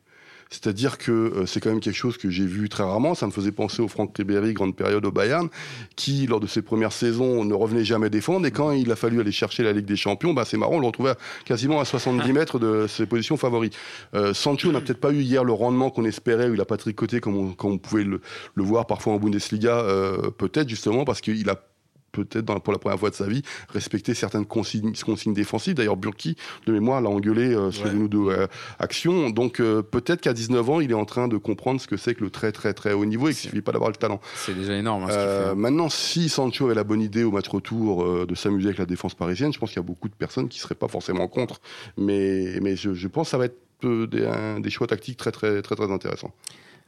C'est-à-dire que euh, c'est quand même quelque chose que j'ai vu très rarement. Ça me faisait penser au Franck Ribéry, grande période au Bayern, qui, lors de ses premières saisons, ne revenait jamais défendre. Et quand il a fallu aller chercher la Ligue des Champions, bah, c'est marrant, on le retrouvait à- quasiment à 70 mètres de ses positions favorites. Euh, Sancho n'a peut-être pas eu hier le rendement qu'on espérait, où il a pas tricoté comme on, comme on pouvait le, le voir parfois en Bundesliga, euh, peut-être justement parce qu'il a peut-être pour la première fois de sa vie respecté certaines consignes, consignes défensives. D'ailleurs, Burki, de mémoire, l'a engueulé euh, sur Ouais. une ou deux euh, actions. Donc euh, peut-être qu'à 19 ans, il est en train de comprendre ce que c'est que le très très très haut niveau et qu'il suffit pas d'avoir le talent. C'est déjà énorme. hein, ce fait. maintenant, si Sancho avait la bonne idée au match retour de s'amuser avec la défense parisienne, je pense qu'il y a beaucoup de personnes qui seraient pas forcément contre. Mais, mais je, je pense que ça va être des, un- des choix tactiques très très très très intéressants.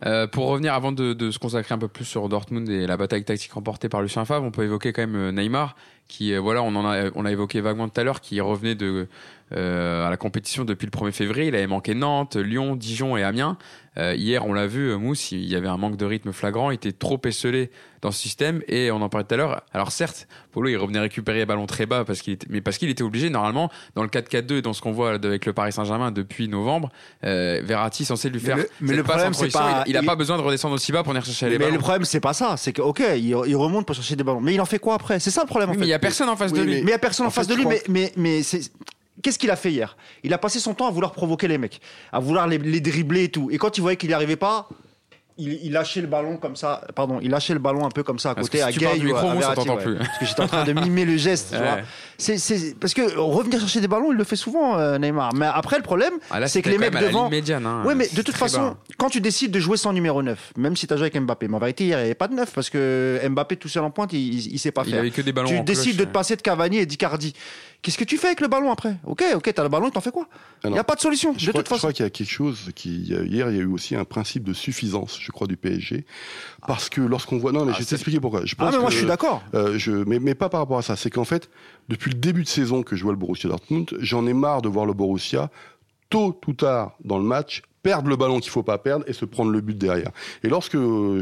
Euh, pour revenir avant de, de se consacrer un peu plus sur Dortmund et la bataille tactique remportée par Lucien Favre, on peut évoquer quand même euh, Neymar, qui euh, voilà, on en a, on a évoqué vaguement tout à l'heure, qui revenait de euh, à la compétition depuis le 1er février. Il avait manqué Nantes, Lyon, Dijon et Amiens. Euh, hier, on l'a vu, Mousse, il y avait un manque de rythme flagrant, il était trop esselé dans ce système et on en parlait tout à l'heure. Alors certes, Polo il revenait récupérer les ballons très bas parce qu'il était, mais parce qu'il était obligé normalement dans le 4-4-2 et dans ce qu'on voit avec le Paris Saint-Germain depuis novembre, euh, Verratti est censé lui Mais faire. mais cette le passe problème, c'est pas- il, il a il- pas besoin de redescendre aussi bas pour venir chercher les mais ballons. le problème, c'est pas ça. C'est que, ok, il, il remonte pour chercher des ballons. Mais il en fait quoi après? C'est ça le problème en Oui, fait. Mais il y a personne en face Oui, de lui. mais- Mais il y a personne en, En face fait, de lui. Mais, crois- mais, mais c'est. Qu'est-ce qu'il a fait hier? Il a passé son temps à vouloir provoquer les mecs, à vouloir les, les dribbler et tout. Et quand il voyait qu'il n'y arrivait pas, il, il lâchait le ballon comme ça. Pardon, il lâchait le ballon un peu comme ça à Parce côté si à Gay ou à- Verratti, ouais. plus. Parce que j'étais en train de mimer le geste. Ouais. C'est, c'est- parce que revenir chercher des ballons, il le fait souvent, euh, Neymar. Mais après, le problème, Ah, c'est que les mecs devant. médiane, hein. Oui, mais de toute façon, bas. quand tu décides de jouer sans numéro 9, même si tu as joué avec Mbappé, mais en vérité, hier, il n'y avait pas de 9 parce que Mbappé tout seul en pointe, il, il, il sait pas il faire. avait que des ballons tu décides cloche, de te passer de Cavani et d'Icardi. Qu'est-ce que tu fais avec le ballon après? Ok, ok, t'as le ballon, t'en fais quoi? Il Alors, n'y a pas de solution, Je de crois, toute je façon. crois qu'il y a quelque chose qui hier il y a eu aussi un principe de suffisance, je crois, du PSG, parce que lorsqu'on voit non mais Ah, je vais t'expliquer pourquoi. Je Ah, mais moi, que- je suis d'accord. Euh, je, mais, mais pas par rapport à ça. C'est qu'en fait, depuis le début de saison que je vois le Borussia Dortmund, j'en ai marre de voir le Borussia, tôt ou tard dans le match, perdre le ballon qu'il faut pas perdre et se prendre le but derrière. Et lorsque, euh,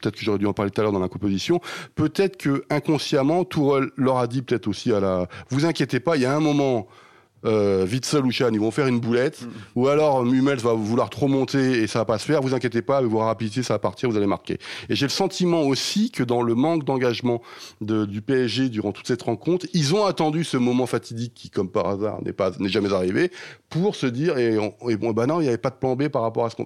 peut-être que j'aurais dû en parler tout à l'heure dans la composition, peut-être que inconsciemment, Tourelle leur a dit peut-être aussi à la, vous inquiétez pas, il y a un moment, euh, Witzel ou Chan, ils vont faire une boulette, Mm. ou alors Hummels va vouloir trop monter et ça va pas se faire. Vous inquiétez pas, avec vos rapidités, ça va partir, vous allez marquer. Et j'ai le sentiment aussi que dans le manque d'engagement de- du PSG durant toute cette rencontre, ils ont attendu ce moment fatidique qui, comme par hasard, n'est pas n'est jamais arrivé, pour se dire et, on- et bon, bah non, il n'y avait pas de plan B par rapport à ce qu'on.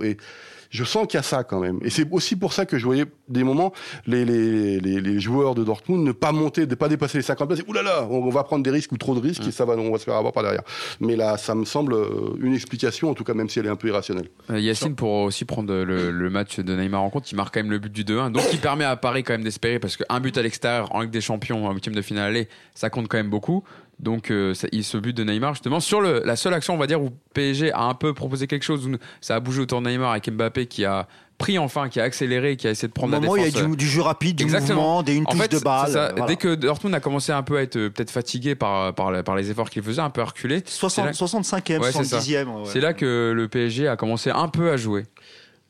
Je sens qu'il y a ça quand même. Et c'est aussi pour ça que je voyais des moments les, les, les, les joueurs de Dortmund ne pas monter, ne pas dépasser les 50 places. Ouh là là, on, on va prendre des risques ou trop de risques et ça va, on va se faire avoir par derrière. Mais là, ça me semble euh, une explication, en tout cas, même si elle est un peu irrationnelle. Euh, Yacine, pour aussi prendre le, le match de Neymar en compte, il marque quand même le but du 2-1, donc il permet à Paris quand même d'espérer, parce qu'un but à l'extérieur en Ligue des Champions, en huitième de finale aller, ça compte quand même beaucoup. Donc euh, ça- il- ce but de Neymar, justement, sur le, la seule action, on va dire, où PSG a un peu proposé quelque chose, où ça a bougé autour de Neymar avec Mbappé qui a pris enfin, qui a accéléré, qui a essayé de Au prendre la moment où il y a défense. du, du jeu rapide, du Exactement. mouvement, des une En touche fait, de balle. ça. voilà. Dès que Dortmund a commencé un peu à être euh, peut-être fatigué par, par, la- par les efforts qu'il faisait, un peu à reculer, 60, 65e, Ouais, c'est ça. 70e. ouais. c'est là que le PSG a commencé un peu à jouer.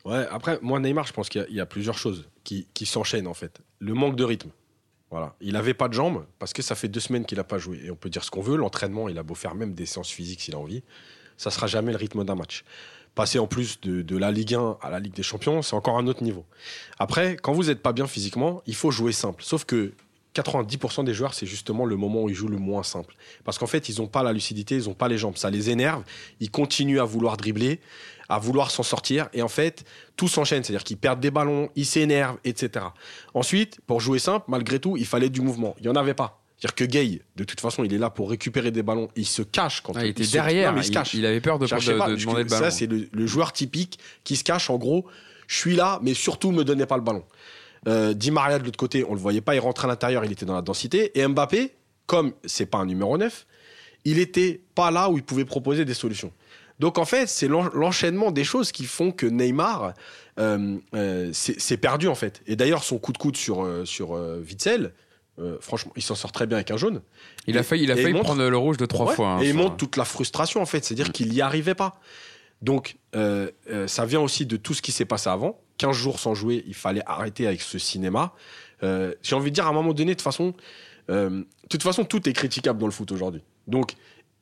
Ouais, après, moi, Neymar, je pense qu'il y y, a plusieurs choses qui, qui s'enchaînent, en fait. Le manque de rythme. Voilà. Il n'avait pas de jambes parce que ça fait deux semaines qu'il n'a pas joué. Et on peut dire ce qu'on veut. L'entraînement, il a beau faire même des séances physiques s'il a envie. Ça sera jamais le rythme d'un match. Passer en plus de, de la Ligue 1 à la Ligue des Champions, c'est encore un autre niveau. Après, quand vous n'êtes pas bien physiquement, il faut jouer simple. Sauf que 90% des joueurs, c'est justement le moment où ils jouent le moins simple. Parce qu'en fait, ils n'ont pas la lucidité, ils n'ont pas les jambes. Ça les énerve. Ils continuent à vouloir dribbler, à vouloir s'en sortir. Et en fait, tout s'enchaîne. C'est-à-dire qu'ils perdent des ballons, ils s'énervent, etc. Ensuite, pour jouer simple, malgré tout, il fallait du mouvement. Il n'y en avait pas. C'est-à-dire que Gay, de toute façon, il est là pour récupérer des ballons. Il se cache quand Ah, il était derrière, Non, mais il se cache. il avait peur de, Cherchez de- pas, de demander le ballon. Ça, c'est le, le joueur typique qui se cache. En gros, je suis là, mais surtout, me donnez pas le ballon. Euh, Di Maria, de l'autre côté, on le voyait pas. Il rentrait à l'intérieur, il était dans la densité. Et Mbappé, comme c'est pas un numéro 9, il était pas là où il pouvait proposer des solutions. Donc en fait, c'est l'en- l'enchaînement des choses qui font que Neymar euh, euh, c'est perdu en fait. Et d'ailleurs, son coup de coude sur, euh, sur Witzel, euh, franchement, il s'en sort très bien avec un jaune. Il a failli, il a failli montre- prendre le rouge de trois Ouais, fois. hein, et il montre toute la frustration en fait, c'est-à-dire qu'il n'y arrivait pas. Donc euh, euh, ça vient aussi de tout ce qui s'est passé avant. 15 jours sans jouer, il fallait arrêter avec ce cinéma. Euh, J'ai envie de dire à un moment donné, de toute façon, euh, toute façon, tout est critiquable dans le foot aujourd'hui. Donc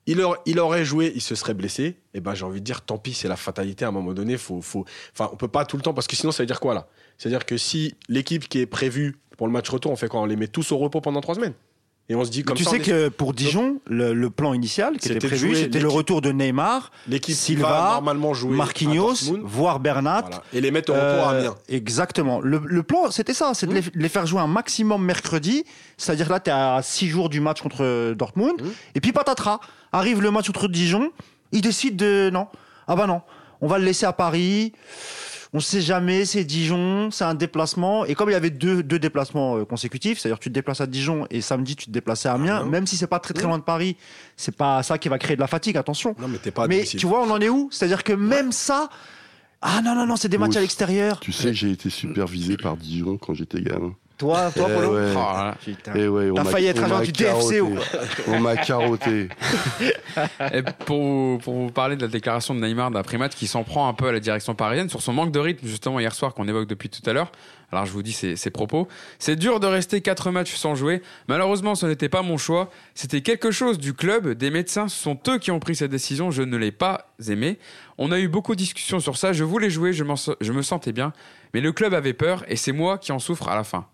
il, aur- il aurait joué, il se serait blessé. Et ben j'ai envie de dire, tant pis, c'est la fatalité. À un moment donné, faut, faut, peut pas tout le temps parce que sinon ça veut dire quoi là? C'est-à-dire que si l'équipe qui est prévue pour le match retour, on fait quoi? On les met tous au repos pendant trois semaines. Et on se dit Mais comme tu ça, sais est- que pour Dijon, le, le plan initial qui était prévu, c'était le retour de Neymar, Silva, va normalement jouer Marquinhos, voire Bernat. Voilà. Et les mettre au repos à Euh, Amiens. exactement. Le, le plan, c'était ça, c'est de, les, de les faire jouer un maximum mercredi. C'est-à-dire là, tu es à 6 jours du match contre Dortmund. Mmh. Et puis patatras, arrive le match contre Dijon. Ils décident de. Non. Ah bah non. On va le laisser à Paris. On sait jamais, c'est Dijon, c'est un déplacement. Et comme il y avait deux, deux déplacements euh, consécutifs, c'est-à-dire tu te déplaces à Dijon et samedi tu te déplaces à Amiens, Amiens. même si c'est pas très très loin de Paris, c'est pas ça qui va créer de la fatigue, attention. Non, mais t'es pas à Mais tu vois, on en est où? C'est-à-dire que même ça. Ah non, non, non, c'est des matchs à l'extérieur. Tu sais que j'ai été supervisé par Dijon quand j'étais gamin. Toi, toi, Eh Polo ouais. Oh là là. Putain. Eh ouais, on T'as m'a- failli être agent du DFC ou carotté. On m'a carotté. Et pour, vous- pour vous parler de la déclaration de Neymar d'après-match qui s'en prend un peu à la direction parisienne sur son manque de rythme justement hier soir qu'on évoque depuis tout à l'heure. Alors je vous dis ses, ses propos. C'est dur de rester quatre matchs sans jouer. Malheureusement ce n'était pas mon choix. C'était quelque chose du club, des médecins. Ce sont eux qui ont pris cette décision. Je ne l'ai pas aimé. On a eu beaucoup de discussions sur ça. Je voulais jouer, je me sentais bien. Mais le club avait peur et c'est moi qui en souffre à la fin.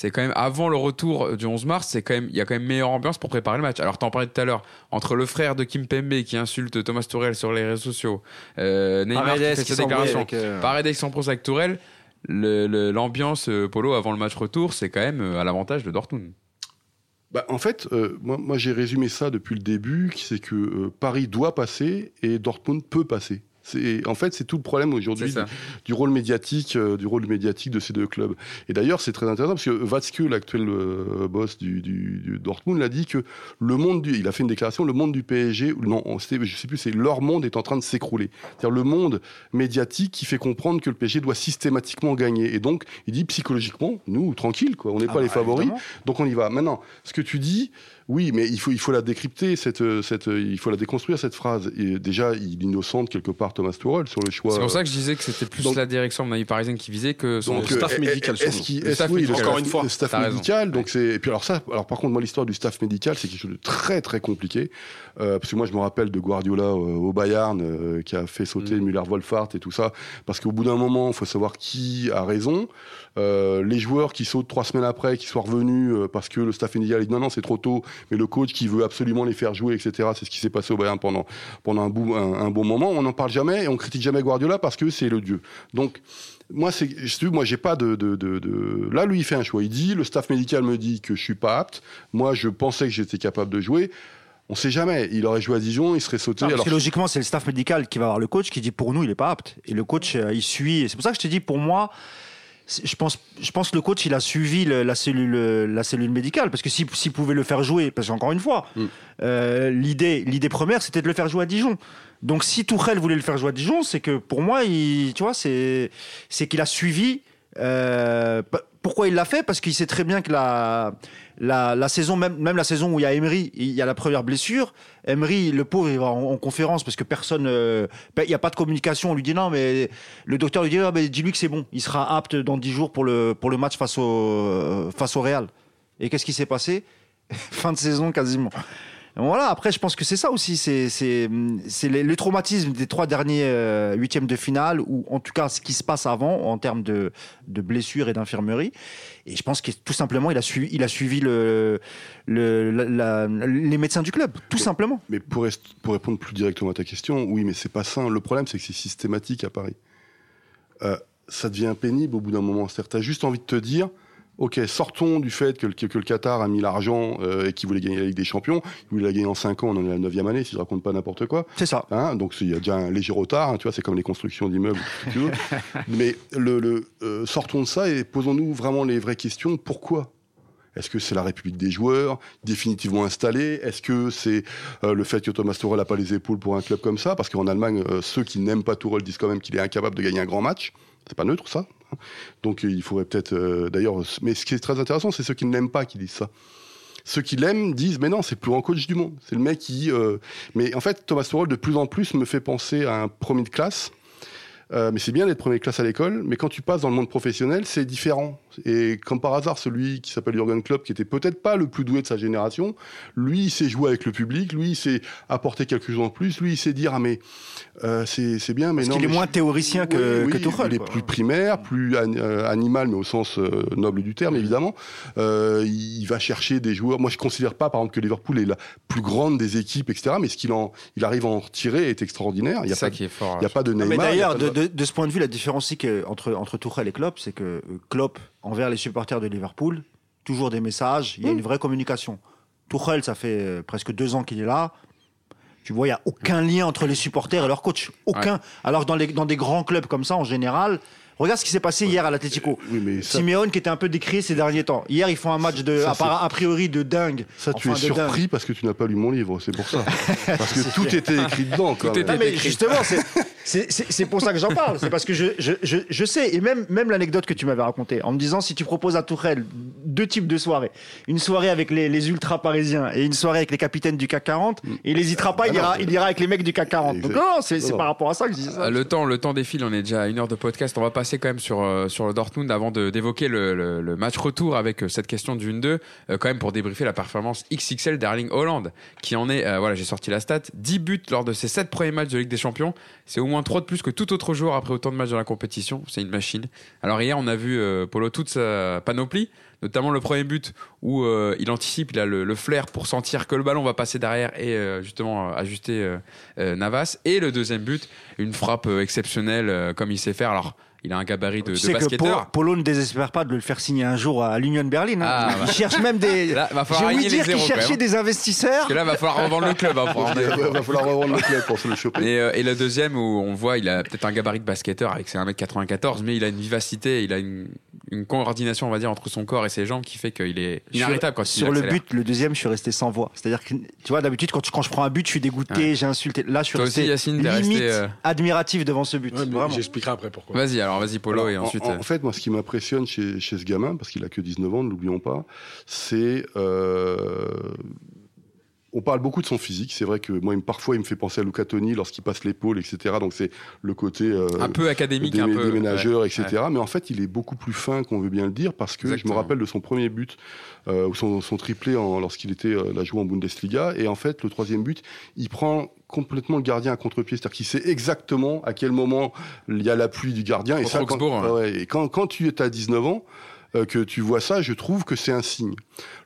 C'est quand même avant le retour du 11 mars, c'est quand même il y a quand même meilleure ambiance pour préparer le match. Alors t'en parlais tout à l'heure entre le frère de Kim Pembe qui insulte Thomas Tourelle sur les réseaux sociaux, euh, Neymar qui Paredes fait qui sa s'embrouille déclaration, avec, euh, Paredes qui avec Tourelle, le- le- l'ambiance euh, Polo avant le match retour, c'est quand même euh, à l'avantage de Dortmund. Bah, en fait, euh, moi, moi j'ai résumé ça depuis le début, qui c'est que euh, Paris doit passer et Dortmund peut passer. C'est, en fait, c'est tout le problème aujourd'hui du, du rôle médiatique, euh, du rôle médiatique de ces deux clubs. Et d'ailleurs, c'est très intéressant parce que Watzke, l'actuel euh, boss du, du, du Dortmund, l'a dit que le monde du, il a fait une déclaration, le monde du PSG, non, je sais plus, c'est leur monde est en train de s'écrouler. C'est-à-dire le monde médiatique qui fait comprendre que le PSG doit systématiquement gagner. Et donc, il dit psychologiquement, nous, tranquille, quoi, on n'est ah pas les bah, favoris. évidemment. Donc on y va. Maintenant, ce que tu dis, Oui, mais il faut, il faut la décrypter, cette, cette, il faut la déconstruire, cette phrase. Et déjà, il innocente quelque part Thomas Tuchel sur le choix. C'est pour ça que je disais que c'était plus Donc- la direction de mon avis parisien qui visait que son Donc, staff euh, médical, est-ce qu'il- oui. Encore une fois, le staff médical. Donc c'est et puis alors ça, alors par contre moi l'histoire du staff médical c'est quelque chose de très très compliqué euh, parce que moi je me rappelle de Guardiola euh, au Bayern euh, qui a fait sauter Mm. Müller-Wolfart et tout ça parce qu'au bout d'un moment il faut savoir qui a raison. Euh, les joueurs qui sautent trois semaines après, qui soient revenus euh, parce que le staff médical dit non non c'est trop tôt, mais le coach qui veut absolument les faire jouer etc. C'est ce qui s'est passé au Bayern pendant pendant un, bout, un, un bon moment. On n'en parle jamais et on critique jamais Guardiola parce que c'est le dieu. Donc moi, c'est, moi, j'ai pas de, de, de, de- Là, lui, il fait un choix. Il dit, le staff médical me dit que je suis pas apte. Moi, je pensais que j'étais capable de jouer. On sait jamais. Il aurait joué à Dijon, il serait sauté. Non, parce alors, que logiquement, c'est le staff médical qui va avoir le coach qui dit pour nous, il est pas apte. Et le coach, euh, il suit. Et C'est pour ça que je te dis, pour moi, je pense, je pense que le coach, il a suivi le- la, cellule, la cellule médicale. Parce que s'il pouvait le faire jouer, parce qu'encore une fois, Mm. euh, l'idée, l'idée première, c'était de le faire jouer à Dijon. Donc si Tourelle voulait le faire jouer à Dijon, c'est que pour moi, il, tu vois, c'est, c'est qu'il a suivi. euh, pourquoi il l'a fait? Parce qu'il sait très bien que la, la, saison, même, la saison où il y a Emery, il y a la première blessure. Emery, le pauvre, il va en, en conférence parce que personne, euh, ben, il n'y a pas de communication. On lui dit non, mais le docteur lui dit, ah, ben, dis-lui que c'est bon, il sera apte dans 10 jours pour le, match euh, face au Real. Et qu'est-ce qui s'est passé? Fin de saison quasiment. Voilà, après, je pense que c'est ça aussi, c'est c'est c'est les, le traumatisme des trois derniers euh, huitièmes de finale, ou en tout cas ce qui se passe avant en termes de, de blessures et d'infirmerie. Et je pense que tout simplement, il a suivi, il a suivi le, le, la- la- les médecins du club, tout simplement. Mais pour, répondre plus directement à ta question, oui, mais c'est pas sain. Le problème, c'est que c'est systématique à Paris. Euh, ça devient pénible au bout d'un moment. C'est-à-dire, t'as juste envie de te dire, ok, sortons du fait que, le- que le Qatar a mis l'argent euh, et qu'il voulait gagner la Ligue des Champions. Il voulait la gagner en 5 ans, on en est à la 9 année, si je raconte pas n'importe quoi. C'est ça. Hein, donc il y a déjà un léger retard, hein, tu vois, c'est comme les constructions d'immeubles. Mais le, le, euh, sortons de ça et posons-nous vraiment les vraies questions. Pourquoi? Est-ce que c'est la République des joueurs définitivement installée? Est-ce que c'est euh, le fait que Thomas Tuchel n'a pas les épaules pour un club comme ça? Parce qu'en Allemagne, euh, ceux qui n'aiment pas Tuchel disent quand même qu'il est incapable de gagner un grand match. C'est pas neutre ça. hein. Donc euh, il faudrait peut-être, euh, d'ailleurs, mais ce qui est très intéressant, c'est ceux qui ne l'aiment pas qui disent ça. Ceux qui l'aiment disent mais non c'est le plus grand coach du monde c'est le mec qui euh, mais en fait Thomas Tuchel de plus en plus me fait penser à un premier de classe Euh, mais c'est bien d'être premier de classe à l'école mais quand tu passes dans le monde professionnel c'est différent et comme par hasard celui qui s'appelle Jürgen Klopp qui était peut-être pas le plus doué de sa génération lui il sait jouer avec le public lui il sait apporter quelque chose en plus lui il sait dire ah mais euh, c'est c'est bien mais Parce non qu'il est mais moins je- théoricien que, oui, que Tuchel, Il est quoi. plus primaire, plus an- euh, animal, mais au sens euh, noble du terme, évidemment. Euh, il va chercher des joueurs. Moi, je considère pas, par exemple, que Liverpool est la plus grande des équipes, etc. Mais ce qu'il en, il arrive à en retirer est extraordinaire. Il n'y a, ça pas- qui est fort. il y a pas de Non, Neymar. mais il d'ailleurs, de, de- de- de ce point de vue, la différence que- entre, entre Tuchel et Klopp, c'est que Klopp, envers les supporters de Liverpool, toujours des messages, il y a une vraie communication. Tuchel, ça fait euh, presque deux ans qu'il est là. Tu vois, il n'y a aucun lien entre les supporters et leur coach. Aucun. Alors que dans, les, dans des grands clubs comme ça, en général, regarde ce qui s'est passé hier à l'Atlético. Oui, mais ça, Simeone qui était un peu décrié ces derniers temps. Hier, ils font un match de, Ça, a, priori de dingue. ça, tu es dingue. surpris parce que tu n'as pas lu mon livre, c'est pour ça. parce que tout était écrit dedans. Quand Tout même. était Non, mais écrit. justement, c'est- pour ça que j'en parle. C'est parce que je, je, je, je sais, et même, même l'anecdote que tu m'avais racontée, en me disant si tu proposes à Tourelle deux types de soirées, une soirée avec les, les ultra parisiens et une soirée avec les capitaines du CAC 40, il n'hésitera pas, il, Ah non, ira, il ira avec les mecs du CAC 40. Donc non, c'est par rapport à ça que je dis ça. Euh, Le temps, le temps défile, on est déjà à une heure de podcast. On va passer quand même sur, euh, sur le Dortmund avant d'évoquer le, le- le match retour avec euh, cette question du 1-2, euh, quand même pour débriefer la performance XXL d'Erling Holland, qui en est, euh, voilà, j'ai sorti la stat, 10 buts lors de ses 7 premiers matchs de Ligue des Champions. C'est au moins 3 de plus que tout autre joueur après autant de matchs dans la compétition. C'est une machine. Alors hier, on a vu euh, Polo toute sa panoplie, notamment le premier but où euh, il anticipe, il a le, le flair pour sentir que le ballon va passer derrière et euh, justement ajuster euh, Navas. Et le deuxième but, une frappe exceptionnelle comme il sait faire. Alors, il a un gabarit de, Tu de sais que basketteur. Po- Polo ne désespère pas de le faire signer un jour à l'Union Berlin. hein. Ah, il bah. cherche même des. J'ai falloir ouï dire qu'il cherchait même. des investisseurs. Parce que là, va falloir revendre le club. hein, pour Il va falloir revendre le club pour se le choper. Et, euh, et le deuxième où on voit, il a peut-être un gabarit de basketteur avec ses 1m94, mais il a une vivacité, il a une, une coordination, on va dire, entre son corps et ses jambes qui fait qu'il est inarrêtable quand il sur le accélère. but, le deuxième, je suis resté sans voix. C'est-à-dire que, tu vois, d'habitude, quand, quand je prends un but, je suis dégoûté, Ouais. j'ai insulté. Là, je suis Toi resté aussi, Yacine, limite resté, euh, admiratif devant ce but. Ouais. J'expliquerai après pourquoi. Vas-y, alors vas-y, Polo, Alors, et en- ensuite. En, euh, en fait, moi, ce qui m'impressionne chez, chez ce gamin, parce qu'il a que 19 ans, ne l'oublions pas, c'est euh, on parle beaucoup de son physique. C'est vrai que moi, parfois, il me fait penser à Luca Toni lorsqu'il passe l'épaule, etc. Donc c'est le côté euh, Un peu académique, des, un peu. déménageurs, ouais. etc. Mais en fait, il est beaucoup plus fin qu'on veut bien le dire parce que je me rappelle de son premier but, ou son, son triplé lorsqu'il était euh, là joué en Bundesliga. Et en fait, le troisième but, il prend complètement le gardien à contre-pied. C'est-à-dire qu'il sait exactement à quel moment il y a l'appui du gardien. Et, ça, quand, ouais. ouais, et quand, quand tu es à 19 ans, euh, que tu vois ça, je trouve que c'est un signe.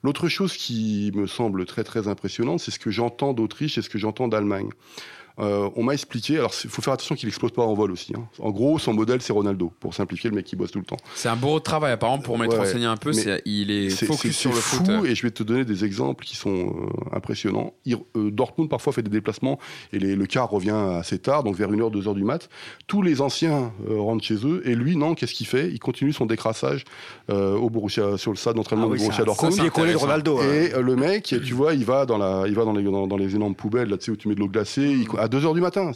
L'autre chose qui me semble très très impressionnante, c'est ce que j'entends d'Autriche et ce que j'entends d'Allemagne. Euh, on m'a expliqué, alors il faut faire attention qu'il explose pas en vol aussi. hein. En gros, son modèle c'est Ronaldo, pour simplifier le mec qui bosse tout le temps. C'est un de travail, apparemment, pour m'être Ouais, renseigné un peu. c'est- Il est C'est focus c'est- sur le foot. fou et je vais te donner des exemples qui sont euh, impressionnants. Il- euh, Dortmund parfois fait des déplacements et les- le car revient assez tard, donc vers 1h, 2h du mat. Tous les anciens euh, rentrent chez eux et lui, non, qu'est-ce qu'il fait? Il continue son décrassage euh, au Borussia, sur le stade d'entraînement Ah oui, Borussia un Dortmund. de Ronaldo. Et euh, le mec, tu vois, il va dans, la, il va dans, les, dans, dans les énormes poubelles, là, tu sais, où tu mets de l'eau glacée, il- à 2h du matin.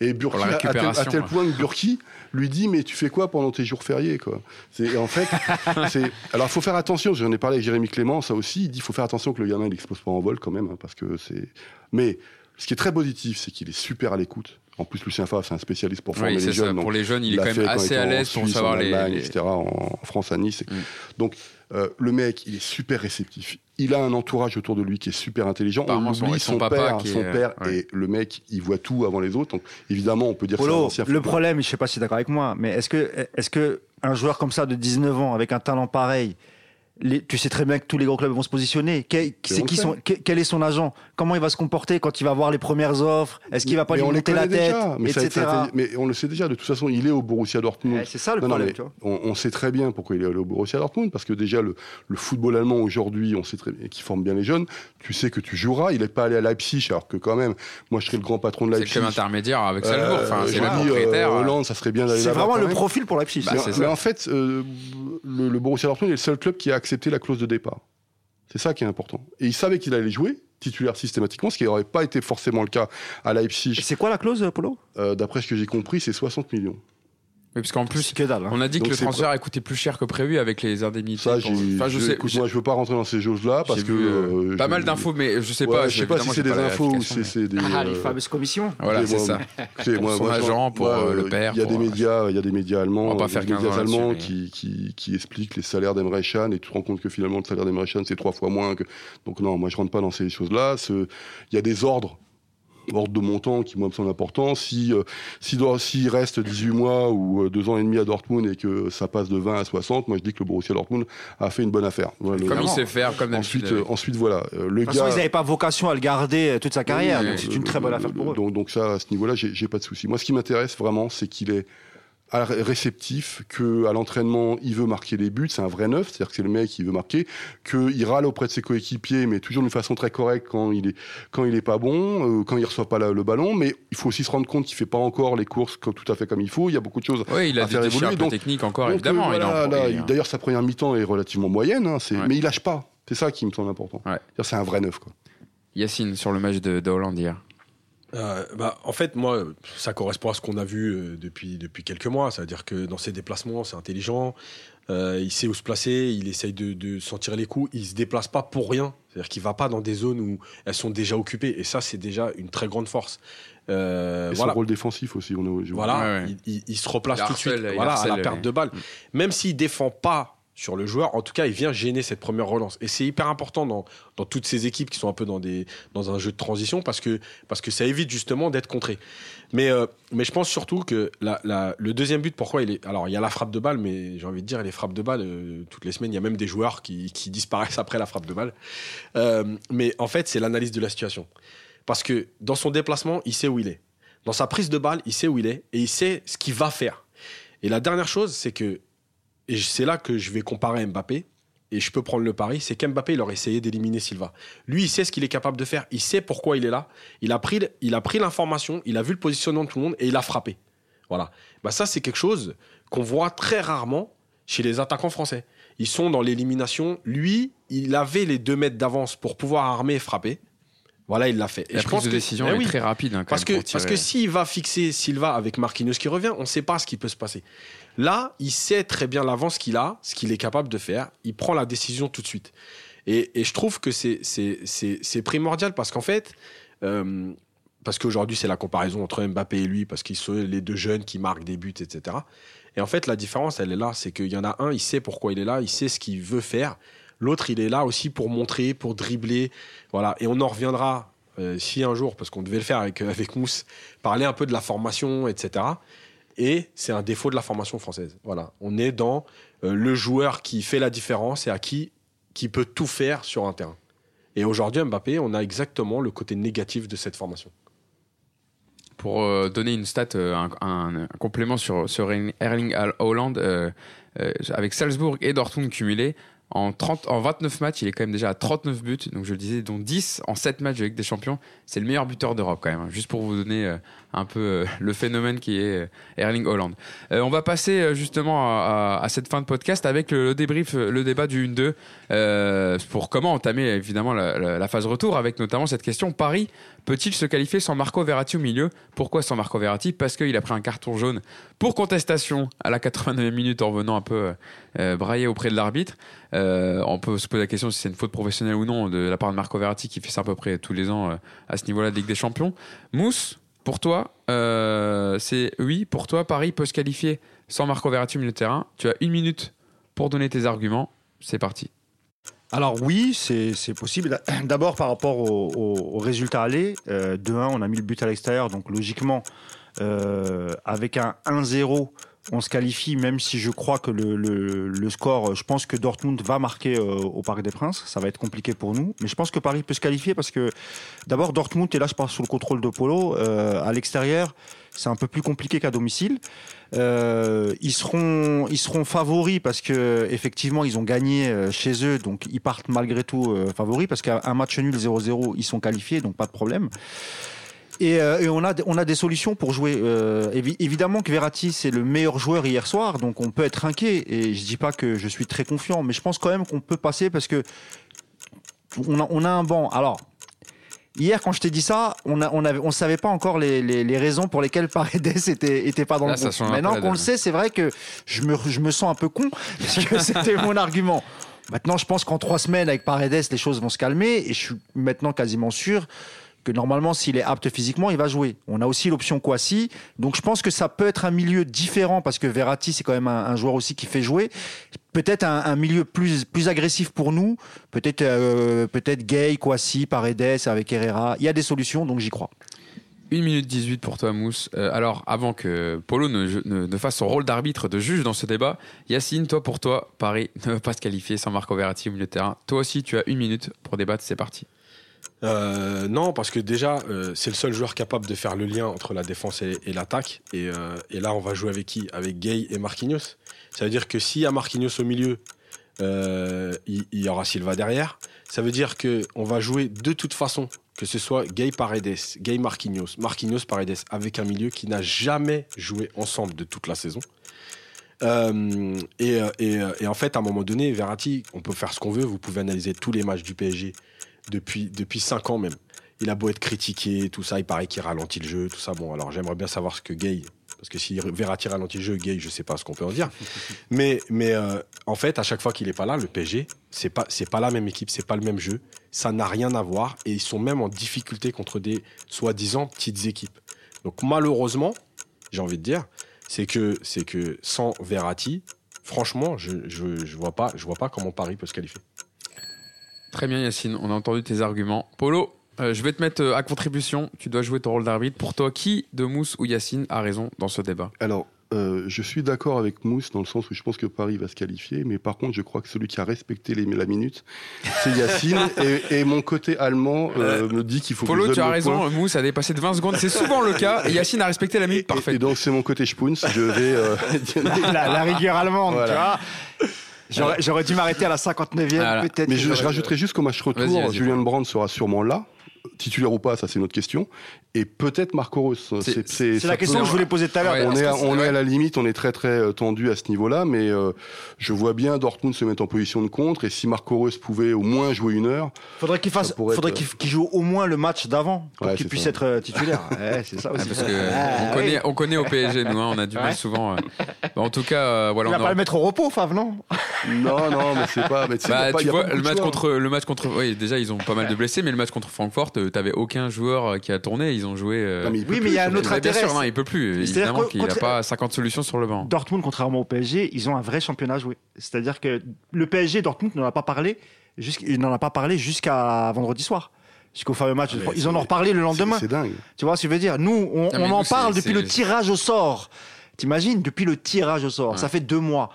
Et Burki, à tel, à tel point que Burki lui dit, mais tu fais quoi pendant tes jours fériés quoi? C'est et En fait. Alors, il faut faire attention, j'en ai parlé avec Jérémy Clément, ça aussi, il dit, il faut faire attention que le gamin, il n'explose pas en vol quand même, hein, parce que c'est... Mais ce qui est très positif, c'est qu'il est super à l'écoute. En plus, Lucien Favre, c'est un spécialiste pour former Oui, les ça. jeunes. Pour les jeunes, il est quand même assez à l'aise pour savoir en les. Allemagne, les- etc., en, en France, à Nice. Mm. Donc, euh, le mec, il est super réceptif. Il a un entourage autour de lui qui est super intelligent. On oublie son son, papa père, qui son est- père ouais. et le mec, il voit tout avant les autres. Donc, évidemment, on peut dire que c'est un Polo, le problème, je sais pas si tu es d'accord avec moi, mais est-ce que, est-ce que un joueur comme ça de 19 ans avec un talent pareil, les- tu sais très bien que tous les gros clubs vont se positionner. Quel, c'est on qui son- que- quel est son agent? Comment il va se comporter quand il va voir les premières offres? Est-ce qu'il va pas Mais lui monter la tête déjà, mais, etc. mais on le sait déjà. De toute façon, il est au Borussia Dortmund. C'est ça le Non, problème, tu vois. on, on sait très bien pourquoi il est allé au Borussia Dortmund, parce que déjà, le, le football allemand aujourd'hui, on sait très bien qu'il forme bien les jeunes. Tu sais que tu joueras. Il n'est pas allé à Leipzig, alors que quand même, moi, je serais le grand patron de C'est le Leipzig. club intermédiaire avec Salzbourg. Enfin, Euh, c'est je le dis, propriétaire. euh, Hollande, ça serait bien d'aller C'est vraiment le profil pour Leipzig. Bah, mais, c'est en fait, euh, le, le Borussia Dortmund est le seul club qui a accepté la clause de départ. C'est ça qui est important. Et il savait qu'il allait jouer titulaire systématiquement, ce qui n'aurait pas été forcément le cas à Leipzig. c'est quoi la clause, Polo? Euh, D'après ce que j'ai compris, c'est 60 millions. Oui, parce qu'en plus, C'est que dalle. hein. on a dit que le transfert a coûté plus cher que prévu avec les indemnités. Ça, pour- j'ai. Enfin, je je- sais. écoute, moi, je veux pas rentrer dans ces choses-là parce que. euh, euh, pas mal d'infos, mais je sais Ouais, pas. je sais pas si c'est des infos ou si c'est des. Ah, les euh, fameuses commissions. Voilà, c'est ça. Pour moi- son moi, je- agent, pour, moi, euh, le père, Il y a des médias, il y a des médias allemands, On va pas faire des 15 ans médias là-dessus, allemands mais- qui, expliquent les salaires d'Emre Can et tu te rends compte que finalement le salaire d'Emre Can c'est trois fois moins que. Donc non, moi je rentre pas dans ces choses-là. Il y a des ordres. Ordre de montant qui moi me semble important. Si euh, s'il s'il reste 18 mois ou euh, deux ans et demi à Dortmund et que ça passe de 20 à 60, moi je dis que le Borussia Dortmund a fait une bonne affaire. Voilà, le- Comme il sait faire, comme d'habitude. ensuite, euh, ensuite voilà, euh, le De toute façon, gars. ils n'avaient pas vocation à le garder euh, toute sa carrière, Oui, donc c'est une très bonne affaire pour eux. Donc, donc ça, à ce niveau-là, j'ai j'ai pas de souci. Moi, ce qui m'intéresse vraiment, c'est qu'il est réceptif, que à l'entraînement, il veut marquer les buts. C'est un vrai neuf, c'est-à-dire que c'est le mec qui veut marquer, qu'il râle auprès de ses coéquipiers, mais toujours d'une façon très correcte quand il est quand il est pas bon, euh, quand il reçoit pas la- le ballon. Mais il faut aussi se rendre compte qu'il fait pas encore les courses comme- tout à fait comme il faut. Il y a beaucoup de choses. Oui, il a à des faire évoluer, donc- techniques encore, Donc, évidemment. euh, voilà, D'ailleurs, sa première mi-temps est relativement moyenne, hein, Ouais. mais il lâche pas. C'est ça qui me semble important. Ouais. C'est un vrai neuf. Quoi. Yacine, sur le match de, de Hollande hier. Euh, bah, en fait, moi, ça correspond à ce qu'on a vu euh, depuis, depuis quelques mois. C'est-à-dire que dans ses déplacements, c'est intelligent. euh, il sait où se placer. Il essaye de, de s'en tirer les coups. Il se déplace pas pour rien. C'est-à-dire qu'il va pas dans des zones où elles sont déjà occupées. Et ça, c'est déjà une très grande force. Euh, Et voilà. son rôle défensif aussi. On a, Voilà, Ouais, ouais. Il, il- il se replace Il tout de suite voilà, à la perte ouais. de balle. Mm. Même s'il défend pas sur le joueur, en tout cas, il vient gêner cette première relance. Et c'est hyper important dans, dans toutes ces équipes qui sont un peu dans, des, dans un jeu de transition parce que, parce que ça évite justement d'être contré. Mais, euh, mais je pense surtout que le deuxième but, pourquoi il est. Alors, il y a la frappe de balle, mais j'ai envie de dire, les frappes de balle, euh, toutes les semaines, il y a même des joueurs qui, qui disparaissent après la frappe de balle. Euh, mais en fait, c'est l'analyse de la situation. Parce que dans son déplacement, il sait où il est. Dans sa prise de balle, il sait où il est et il sait ce qu'il va faire. Et la dernière chose, c'est que, et c'est là que je vais comparer Mbappé, et je peux prendre le pari, c'est qu'Mbappé, il aurait essayé d'éliminer Silva. Lui, il sait ce qu'il est capable de faire, il sait pourquoi il est là, il a pris, il a pris l'information, il a vu le positionnement de tout le monde et il a frappé. Voilà. Bah, ça, c'est quelque chose qu'on voit très rarement chez les attaquants français. Ils sont dans l'élimination. Lui, il avait les deux mètres d'avance pour pouvoir armer et frapper. Voilà, il l'a fait. Et La je prise pense de que- décision Eh est oui. très rapide. hein, quand Parce même, que, parce que s'il va fixer Silva avec Marquinhos qui revient, on ne sait pas ce qui peut se passer. Là, il sait très bien l'avance qu'il a, ce qu'il est capable de faire. Il prend la décision tout de suite. Et, je trouve que c'est primordial parce qu'en fait, euh, parce qu'aujourd'hui, c'est la comparaison entre Mbappé et lui, parce qu'ils sont les deux jeunes qui marquent des buts, etc. Et en fait, la différence, elle est là. C'est qu'il y en a un, il sait pourquoi il est là, il sait ce qu'il veut faire. L'autre, il est là aussi pour montrer, pour dribbler. Voilà. Et on en reviendra, euh, si un jour, parce qu'on devait le faire avec, euh, avec Mousse, parler un peu de la formation, etc. Et c'est un défaut de la formation française. Voilà. On est dans euh, le joueur qui fait la différence et à qui, qui peut tout faire sur un terrain. Et aujourd'hui, Mbappé, on a exactement le côté négatif de cette formation. Pour euh, donner une stat, euh, un, complément sur, Erling Haaland, avec Salzbourg et Dortmund cumulés, en, 30, en 29 matchs, il est quand même déjà à 39 buts, donc je le disais, dont 10 en 7 matchs avec des champions. C'est le meilleur buteur d'Europe quand même, hein, juste pour vous donner un peu euh, le phénomène qui est euh, Erling Haaland. Euh, on va passer justement à, à- à cette fin de podcast avec le, le débrief, le débat du 1-2, euh, pour comment entamer évidemment la, la- la phase retour, avec notamment cette question, Paris peut-il se qualifier sans Marco Verratti au milieu? Pourquoi sans Marco Verratti? Parce qu'il a pris un carton jaune pour contestation à la 89e minute en venant un peu euh, brailler auprès de l'arbitre. Euh, on peut se poser la question si c'est une faute professionnelle ou non de la part de Marco Verratti qui fait ça à peu près tous les ans euh, à ce niveau-là de Ligue des Champions. Mousse, pour toi, euh, c'est oui, pour toi, Paris peut se qualifier sans Marco Verratti milieu terrain. Tu as une minute pour donner tes arguments. C'est parti. Alors oui, c'est possible. D'abord par rapport au résultat aller, euh, 2-1, on a mis le but à l'extérieur, donc logiquement, euh, avec un 1-0, on se qualifie, même si je crois que le, score, je pense que Dortmund va marquer euh, au Parc des Princes, ça va être compliqué pour nous, mais je pense que Paris peut se qualifier parce que d'abord Dortmund, et là je parle sous le contrôle de Polo, euh, à l'extérieur, c'est un peu plus compliqué qu'à domicile. Euh, ils seront, favoris parce que effectivement ils ont gagné chez eux, donc ils partent malgré tout favoris parce qu'un match nul 0-0 ils sont qualifiés, donc pas de problème. Et, euh, et on a on a des solutions pour jouer. Euh, évi- évidemment que Verratti c'est le meilleur joueur hier soir, donc on peut être inquiet. Et je dis pas que je suis très confiant, mais je pense quand même qu'on peut passer parce que on a, on a un banc. Alors Hier, quand je t'ai dit ça, on a, on avait, on savait pas encore les, les, les raisons pour lesquelles Paredes était, était pas dans Là, le groupe. Maintenant qu'on le sait, c'est vrai que je me, je me sens un peu con parce que c'était mon argument. Maintenant, je pense qu'en trois semaines avec Paredes, les choses vont se calmer et je suis maintenant quasiment sûr que normalement, s'il est apte physiquement, il va jouer. On a aussi l'option Kwasi, donc je pense que ça peut être un milieu différent parce que Verratti, c'est quand même un, joueur aussi qui fait jouer. Peut-être un, milieu plus, plus agressif pour nous. Peut-être euh, peut-être Gay, Kwasi, Paredes avec Herrera. Il y a des solutions, donc j'y crois. 1 minute 18 pour toi, Mousse. Euh, alors, avant que Polo ne, ne- ne fasse son rôle d'arbitre, de juge dans ce débat, Yacine, toi, pour toi, Paris ne va pas se qualifier sans Marco Verratti au milieu de terrain. Toi aussi, tu as une minute pour débattre, c'est parti. Euh, non, parce que déjà, euh, c'est le seul joueur capable de faire le lien entre la défense et, l'attaque. Et, euh, et là, on va jouer avec qui? Avec Gay et Marquinhos. Ça veut dire que s'il y a Marquinhos au milieu, il, y aura Silva derrière. Ça veut dire que on va jouer de toute façon, que ce soit Gay Paredes, Gay Marquinhos, Marquinhos Paredes, avec un milieu qui n'a jamais joué ensemble de toute la saison. Et en fait, à un moment donné, Verratti, on peut faire ce qu'on veut. Vous pouvez analyser tous les matchs du PSG depuis, depuis 5 ans même. Il a beau être critiqué, tout ça, il paraît qu'il ralentit le jeu, tout ça. Bon, alors j'aimerais bien savoir ce que Gay, parce que si Verratti ralentit le jeu, Gay, je sais pas ce qu'on peut en dire. mais mais euh, en fait, à chaque fois qu'il est pas là, le PSG, c'est pas c'est pas la même équipe, c'est pas le même jeu, ça n'a rien à voir, et ils sont même en difficulté contre des soi-disant petites équipes. Donc malheureusement, j'ai envie de dire, c'est que c'est que sans Verratti, franchement, je, je je vois pas je vois pas comment Paris peut se qualifier. Très bien, Yacine, on a entendu tes arguments. Polo, euh, je vais te mettre euh, à contribution. Tu dois jouer ton rôle d'arbitre. Pour toi, qui de Mousse ou Yacine a raison dans ce débat? Alors, euh, je suis d'accord avec Mousse dans le sens où je pense que Paris va se qualifier, mais par contre, je crois que celui qui a respecté les, la minute, c'est Yacine. et, et mon côté allemand euh, me dit qu'il faut Polo, que je tu donne as le point. raison. Mousse a dépassé de 20 secondes. C'est souvent le cas. Et Yacine a respecté la minute. Parfait. et donc, c'est mon côté Spoons. Je vais. euh, la, la rigueur allemande, Voilà. tu vois. J'aurais, j'aurais dû m'arrêter à la 59e, Voilà. peut-être. mais je, rajouterai juste qu'au match retour, vas-y, Julien Brand sera sûrement là. Titulaire ou pas, ça c'est une autre question. Et peut-être Marco Reus. C'est- la peut- question que je voulais poser tout à l'heure. On est, à, on est à la limite, on est très très euh, tendu à ce niveau-là, mais euh, je vois bien Dortmund se mettre en position de contre. Et si Marco Reus pouvait au moins jouer une heure, Faudrait qu'il fasse, faudrait être- qu'il, joue au moins le match d'avant pour Ouais, qu'il puisse ça. être euh, titulaire. Ouais, c'est ça aussi. parce que Ah, on, connaît, on connaît au PSG, nous, hein, on a du mal Ouais. souvent. euh. Bah, en tout cas, euh, voilà, Il on va aura- pas le mettre au repos, Fav, non Non, non, mais c'est pas. Mais Bah, pas- tu vois, le match choix. contre, le match contre, oui, déjà ils ont pas mal de blessés, mais le match contre Francfort, euh, t'avais aucun joueur euh, qui a tourné, ils ont joué. euh, Non, mais il peut Oui, mais il y a un autre bien intérêt, sûr, non, il peut plus. Évidemment que qu'il n'a pas 50 solutions sur le banc. Dortmund, contrairement au PSG, ils ont un vrai championnat à jouer. C'est-à-dire que le PSG, Dortmund n'en a pas parlé, il n'en a pas parlé jusqu'à vendredi soir. Jusqu'au fameux match. Ah, mais ils en ont reparlé le lendemain. C'est dingue. Tu vois ce que je veux dire? Nous, on, mais on nous, en parle depuis le tirage au sort. T'imagines Depuis le tirage au sort. Ouais. Ça fait deux mois.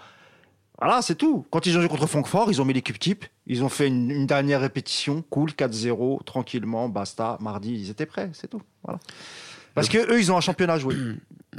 Voilà, c'est tout. Quand ils ont joué contre Francfort, ils ont mis l'équipe type. Ils ont fait une, une dernière répétition. Cool, 4-0, tranquillement, basta. Mardi, ils étaient prêts. C'est tout. Voilà. Parce que eux, ils ont un championnat à jouer.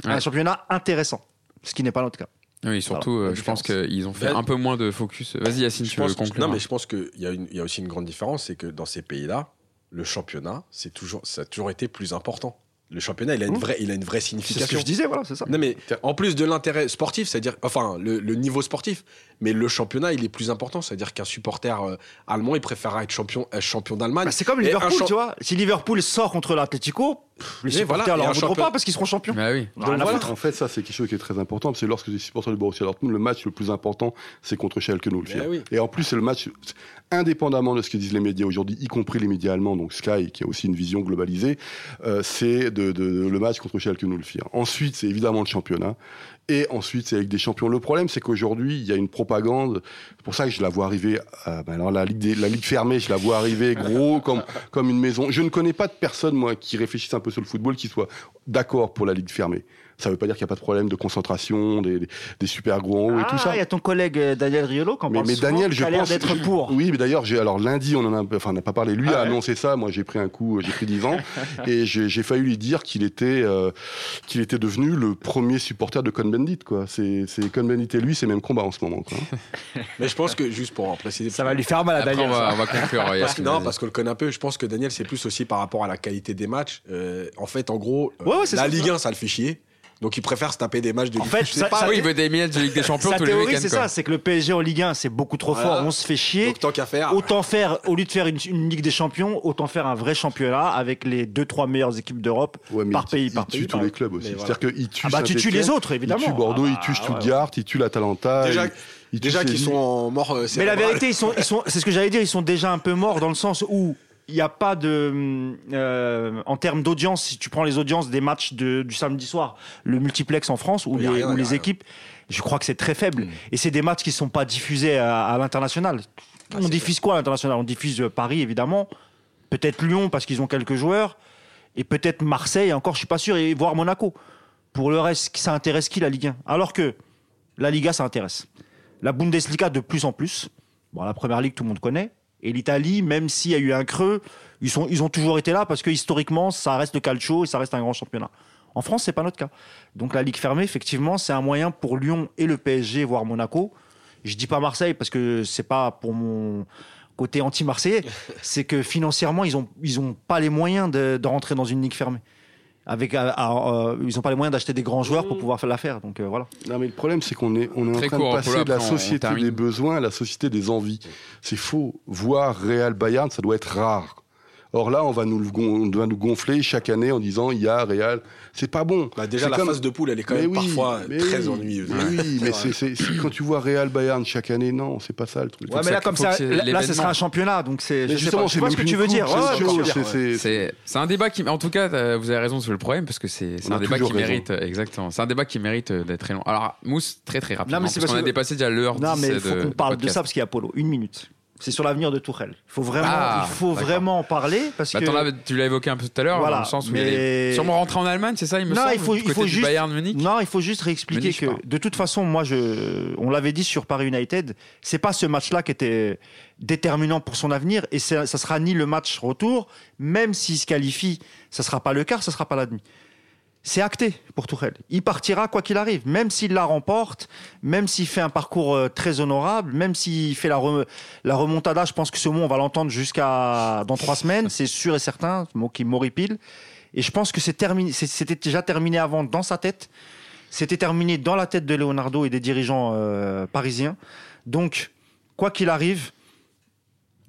Un championnat intéressant. Ce qui n'est pas notre cas. Oui, surtout, euh, je pense qu'ils ont fait Ben, un peu moins de focus. Vas-y, Yacine, tu veux conclure non, mais je pense qu'il y, a une- y a aussi une grande différence, c'est que dans ces pays-là, le championnat, c'est toujours, ça a toujours été plus important. Le championnat, il a une Mmh. vraie, il a une vraie C'est ce signification. que je disais, voilà, c'est ça. Non mais en plus de l'intérêt sportif, c'est-à-dire enfin le, le niveau sportif, mais le championnat il est plus important, c'est-à-dire qu'un supporter euh, allemand il préférera être champion euh, champion d'Allemagne. Bah, c'est comme Liverpool, tu vois. Si Liverpool sort contre l'Atlético, les Mais supporters voilà, champion- pas parce qu'ils seront champions. Bah oui. Donc. En fait, ça, c'est quelque chose qui est très important. C'est lorsque tu es supporter du Borussia Dortmund, le match le plus important, c'est contre Schalke 04. Eh oui. Et en plus, c'est le match, indépendamment de ce que disent les médias aujourd'hui, y compris les médias allemands, donc Sky, qui a aussi une vision globalisée, euh, c'est de, de- le match contre Schalke 04. Ensuite, c'est évidemment le championnat. Et ensuite, c'est avec des champions. Le problème, c'est qu'aujourd'hui, il y a une propagande. C'est pour ça que je la vois arriver. euh, ben alors, la ligue, la ligue fermée, je la vois arriver gros comme, comme une maison. Je ne connais pas de personne, moi, qui réfléchisse un peu sur le football, qui soit d'accord pour la ligue fermée. Ça ne veut pas dire qu'il n'y a pas de problème de concentration, des, des- des super gros en haut et tout ça. Ah, il y a ton collègue euh, Daniel Riolo qui en Mais, parle mais souvent, Daniel, je a l'air pense. d'être pour. Oui, mais d'ailleurs, j'ai alors lundi, on en a, enfin, on n'a pas parlé. Lui Ah a ouais. annoncé ça. Moi, j'ai pris un coup, j'ai pris 10 ans, et j'ai failli lui dire qu'il était, euh, qu'il était devenu le premier supporter de Cohn-Bendit, quoi. C'est, Cohn-Bendit et lui, c'est même combat en ce moment, quoi. Mais je pense que juste pour en préciser Ça va lui faire mal à Après, on Daniel. va, ça. on va conclure. Parce que, non, parce qu'on le connaît un peu. Je pense que Daniel, c'est plus aussi par rapport à la qualité des matchs. Euh, en fait, en gros, euh, Ouais, ouais, c'est la ça, Ligue ça. 1, ça le fait chier. Donc, il préfère se taper des matchs de En Ligue fait, je sais pas. ça- oui, il veut des matchs de Ligue des Champions tous les théorie, week-ends. c'est ça, c'est que le PSG en Ligue 1, c'est beaucoup trop Voilà. fort, on se fait chier. Donc, tant qu'à faire. Autant faire, au lieu de faire une, une Ligue des Champions, autant faire un vrai championnat avec les deux, trois meilleures équipes d'Europe Ouais, par il, pays, il par tue pays. tous les clubs aussi. C'est-à-dire qu'il tue Ah bah tu tues les autres, évidemment. Il tue Bordeaux, Ah il bah, tue ouais, Stuttgart, il tue l'Atalanta. Déjà, il- il qu'ils sont en mort. euh, Mais la vérité, ils sont, ils sont, c'est ce que j'allais dire, ils sont déjà un peu morts dans le sens où il n'y a pas de. euh, en termes d'audience, si tu prends les audiences des matchs de- du samedi soir, le multiplex en France a les, rien, équipes, je crois que c'est très faible. Mm. Et c'est des matchs qui ne sont pas diffusés à, à l'international. Ah, On diffuse quoi à l'international? On diffuse euh, Paris, évidemment. Peut-être Lyon parce qu'ils ont quelques joueurs. Et peut-être Marseille, encore, je suis pas sûr, et voire Monaco. Pour le reste, ça intéresse qui la Ligue 1 Alors que la Liga, ça intéresse. La Bundesliga, de plus en plus. Bon, la première ligue, tout le monde connaît. Et l'Italie, même s'il y a eu un creux, ils, sont, ils ont toujours été là parce que historiquement, ça reste le calcio et ça reste un grand championnat. En France, c'est pas notre cas. Donc la ligue fermée, effectivement, c'est un moyen pour Lyon et le PSG, voire Monaco. Je dis pas Marseille parce que c'est pas pour mon côté anti-marseillais. c'est que financièrement, ils ont, ils ont pas les moyens de, de rentrer dans une ligue fermée. Avec, euh, euh, ils ont pas les moyens d'acheter des grands joueurs pour pouvoir faire l'affaire. Donc euh, voilà. Non, mais le problème, c'est qu'on est, on est en train court, de passer de la société des besoins à la société des envies. C'est faux. Voir Real Bayern, ça doit être rare. Or là, on va nous, on gonfler chaque année en disant il y a Real. C'est pas bon. Bah, déjà, la comme- phase de poule, elle est quand Mais même oui, parfois mais très oui, ennuyeuse. Mais oui, mais c'est, quand tu vois Real Bayern chaque année, non, c'est pas ça le truc. Ouais, mais ça- là, comme ça, là, ce sera un championnat. Donc c'est. Je sais justement, pas, je vois ce que tu veux dire. c'est un débat qui, en tout cas, euh, vous avez raison sur le problème parce que c'est un débat qui mérite, euh, exactement. C'est un débat qui mérite euh, d'être très long. Alors, Mousse, très très rapidement, Non, mais c'est parce qu'on a dépassé déjà l'heure. Non, 10 mais il faut qu'on parle de ça parce qu'il y a Polo. Une minute. C'est sur l'avenir de Tourelle. Il faut vraiment, Ah, il faut vraiment en parler parce Bah, que. avais- tu l'as évoqué un peu tout à l'heure, Voilà, dans le sens où mais- il est sûrement rentré en Allemagne, c'est ça, il me Non, semble il faut- il faut juste- Bayern Munich. Non, il faut juste réexpliquer Munich, que de toute façon, moi, je, on l'avait dit sur Paris United, c'est pas ce match-là qui était déterminant pour son avenir et ça sera ni le match retour, même s'il se qualifie, ça sera pas le quart, ça sera pas la demi. C'est acté pour Tourelle. Il partira quoi qu'il arrive, même s'il la remporte, même s'il fait un parcours euh, très honorable, même s'il fait la, re- remontada. Je pense que ce mot, on va l'entendre jusqu'à dans trois semaines, c'est sûr et certain, ce mot qui m'horripile. Et je pense que c'est terminé, c'était déjà terminé avant dans sa tête. C'était terminé dans la tête de Leonardo et des dirigeants euh, parisiens. Donc, quoi qu'il arrive,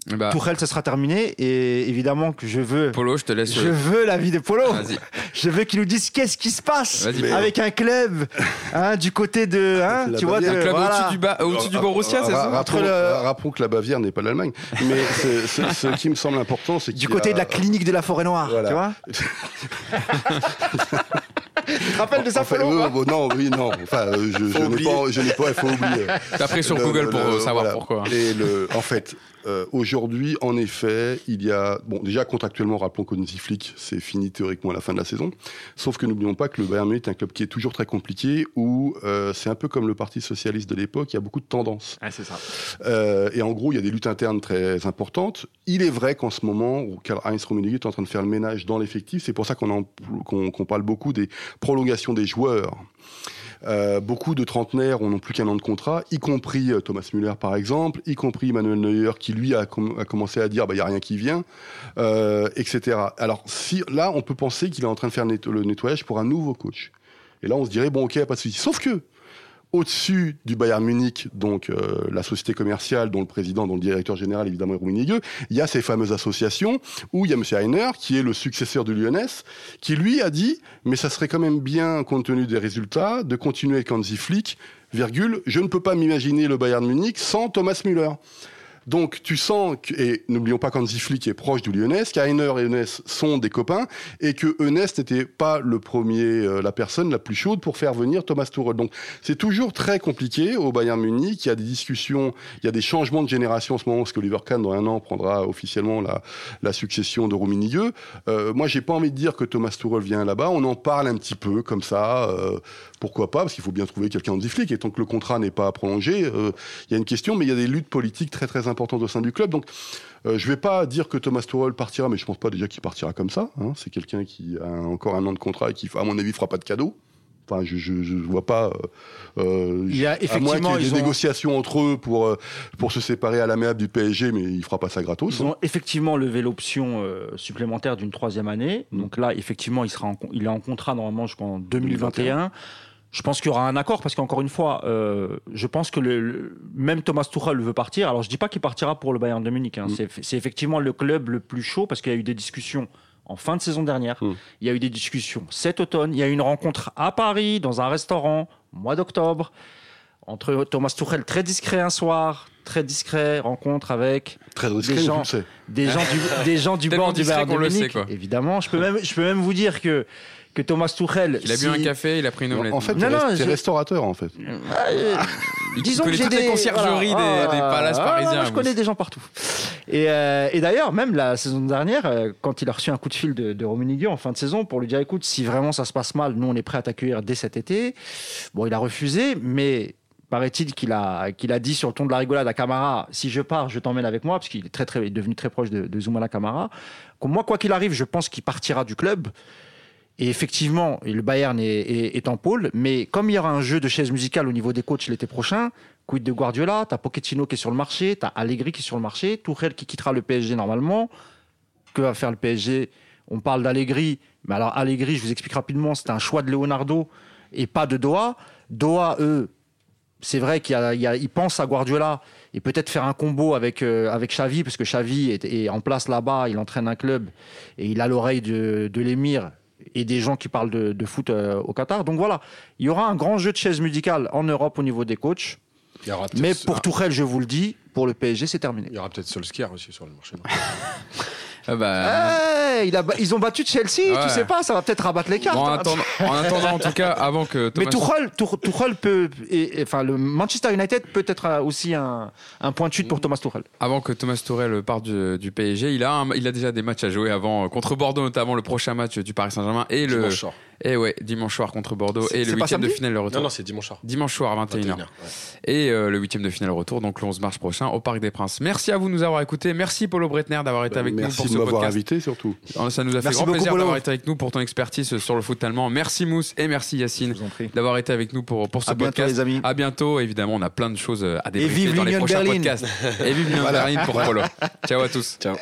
Bah, Tourelle, ça sera terminé. Et évidemment que je veux. Polo, je te laisse. Je veux l'avis de Polo. Vas-y. Je veux qu'il nous dise qu'est-ce qui se passe avec un club hein, du côté de. hein, tu vois, de. Un club voilà. au-dessus du, bas, au-dessus du Borussia, c'est ça rappelons, le- rappelons que la Bavière n'est pas l'Allemagne. Mais c'est- c'est- ce qui me semble important, c'est Du côté a- de la clinique de la forêt noire, Voilà. tu vois Tu te rappelles de ça, Enfin, Polo euh, bon, non, oui, non. Enfin, euh, je, je n'ai pas, je n'ai pas, il faut oublier. T'as pris sur Le- Google pour le- euh, savoir voilà. pourquoi. Et le, en fait, euh, aujourd'hui, en effet, il y a, bon, déjà contractuellement, rappelons qu'Onzi Flick, c'est fini théoriquement à la fin de la saison. Sauf que n'oublions pas que le Bayern Munich est un club qui est toujours très compliqué, où euh, c'est un peu comme le Parti socialiste de l'époque, il y a beaucoup de tendances. c'est ça. Euh, et en gros, il y a des luttes internes très importantes. Il est vrai qu'en ce moment, Karl-Heinz Rummenigge est en train de faire le ménage dans l'effectif, c'est pour ça qu'on parle beaucoup des prolongations des joueurs. Euh, beaucoup de trentenaires n'ont plus qu'un an de contrat, y compris euh, Thomas Müller par exemple, y compris Emmanuel Neuer qui lui a, com- a commencé à dire bah il y a rien qui vient, euh, etc. Alors si là on peut penser qu'il est en train de faire le nettoyage pour un nouveau coach. Et là on se dirait bon ok pas de souci. Sauf que au-dessus du Bayern Munich, donc euh, la société commerciale dont le président, dont le directeur général évidemment est il y a ces fameuses associations où il y a M. Heiner, qui est le successeur de Lyonès, qui lui a dit mais ça serait quand même bien, compte tenu des résultats, de continuer avec Hansi Flick, virgule, je ne peux pas m'imaginer le Bayern Munich sans Thomas Müller. Donc tu sens, que, et n'oublions pas qu'Hansi Flick est proche du Lyonnais, qu'Heiner et Eunès sont des copains, et que Eunès n'était pas le premier, euh, la personne la plus chaude pour faire venir Thomas Tuchel. Donc c'est toujours très compliqué au Bayern Munich, il y a des discussions, il y a des changements de génération en ce moment, parce que Kahn dans un an prendra officiellement la, la succession de Rummenigge. Euh, moi j'ai pas envie de dire que Thomas Tuchel vient là-bas, on en parle un petit peu comme ça, euh, pourquoi pas, parce qu'il faut bien trouver quelqu'un de Flick, et tant que le contrat n'est pas prolongé, euh, il y a une question, mais il y a des luttes politiques très très importantes au sein du club. Donc, euh, je vais pas dire que Thomas Tuchel partira, mais je pense pas déjà qu'il partira comme ça. hein. C'est quelqu'un qui a encore un an de contrat et qui, à mon avis, fera pas de cadeau. Enfin, je, je, je vois pas. euh, Il y a à moins effectivement, y ait des ont- négociations entre eux pour pour se séparer à l'amiable du PSG, mais il fera pas ça gratos. Ils ont effectivement levé l'option euh, supplémentaire d'une troisième année. Donc là, effectivement, il, sera en, il est en contrat normalement jusqu'en 2021. Je pense qu'il y aura un accord parce qu'encore une fois, euh, je pense que le, le- même Thomas Tuchel veut partir. Alors je dis pas qu'il partira pour le Bayern de Munich. hein. Mm. C'est, c'est effectivement le club le plus chaud parce qu'il y a eu des discussions en fin de saison dernière. Mm. Il y a eu des discussions cet automne. Il y a eu une rencontre à Paris dans un restaurant au mois d'octobre entre Thomas Tuchel très discret un soir, très discret rencontre avec Très discret, des gens- des gens du, des gens du bord du Bayern de Munich, sait, quoi. évidemment. Je peux même, je peux même vous dire que que Thomas Tuchel, Il a bu un café, il a pris une omelette. En fait, Non, non, je- restaurateur en fait. Ah, euh, il disons que j'ai des les conciergeries voilà, des, des palaces ah, parisiens. Je connais des gens partout. Et, euh, et d'ailleurs, même la saison dernière, euh, quand il a reçu un coup de fil de, de en fin de saison pour lui dire, écoute, si vraiment ça se passe mal, nous on est prêt à t'accueillir dès cet été. Bon, il a refusé, mais paraît-il qu'il a, qu'il a dit sur le ton de la rigolade à Camara, si je pars, je t'emmène avec moi, parce qu'il est, très, très, il est devenu très proche de, de Zoumana Camara. Moi, quoi qu'il arrive, je pense qu'il partira du club. Et effectivement, le Bayern est, en pôle, mais comme il y aura un jeu de chaises musicales au niveau des coachs l'été prochain, quid de Guardiola, t'as Pochettino qui est sur le marché, t'as Allegri qui est sur le marché, Tourelle qui quittera le PSG normalement. Que va faire le PSG On parle d'Allegri, mais alors Allegri, je vous explique rapidement, c'est un choix de Leonardo et pas de Doha. Doha, eux, c'est vrai qu'il pensent à Guardiola et peut-être faire un combo avec, euh, avec Xavi, parce que Xavi est, est en place là-bas, il entraîne un club et il a l'oreille de, de l'émir et des gens qui parlent de, de foot euh, au Qatar. Donc voilà, il y aura un grand jeu de chaises musicales en Europe au niveau des coachs. Mais pour Tourelle, je vous le dis, pour le PSG, c'est terminé. Il y aura peut-être Solskjaer aussi sur le marché. Ah bah, Hey, il a ba- ils ont battu Chelsea, Ouais. tu sais pas, ça va peut-être rabattre les cartes. bon, en, attendant, en attendant, en tout cas, avant que Mais Thomas Tuchel, Tuch- Tuchel peut, et, et- enfin, le Manchester United peut être aussi un, un point de chute pour Thomas Tuchel. Avant que Thomas Tourelle parte du, du PSG, il a, un- il a déjà des matchs à jouer avant, euh, contre Bordeaux notamment, le prochain match du Paris Saint-Germain et le. Et ouais, dimanche soir contre Bordeaux et le huitième de finale le retour. Non, non, c'est dimanche soir. Dimanche soir à 21h. 21h, ouais. Et euh, le huitième de finale retour, donc le 11 mars prochain au Parc des Princes. Merci à vous de nous avoir écoutés. Merci Paulo Bretner d'avoir été avec nous Bah, Merci pour de ce m'avoir podcast. invité surtout. Euh, Ça nous a fait Merci grand beaucoup, plaisir Polo. d'avoir été avec nous pour ton expertise sur le foot allemand. Merci Mousse et merci Yacine d'avoir été avec nous pour, pour ce À bientôt, podcast. les amis. À bientôt, évidemment, on a plein de choses à débriefer dans les prochains Berlin. podcasts. Et vive Berlin pour Polo. Ciao à tous. Ciao.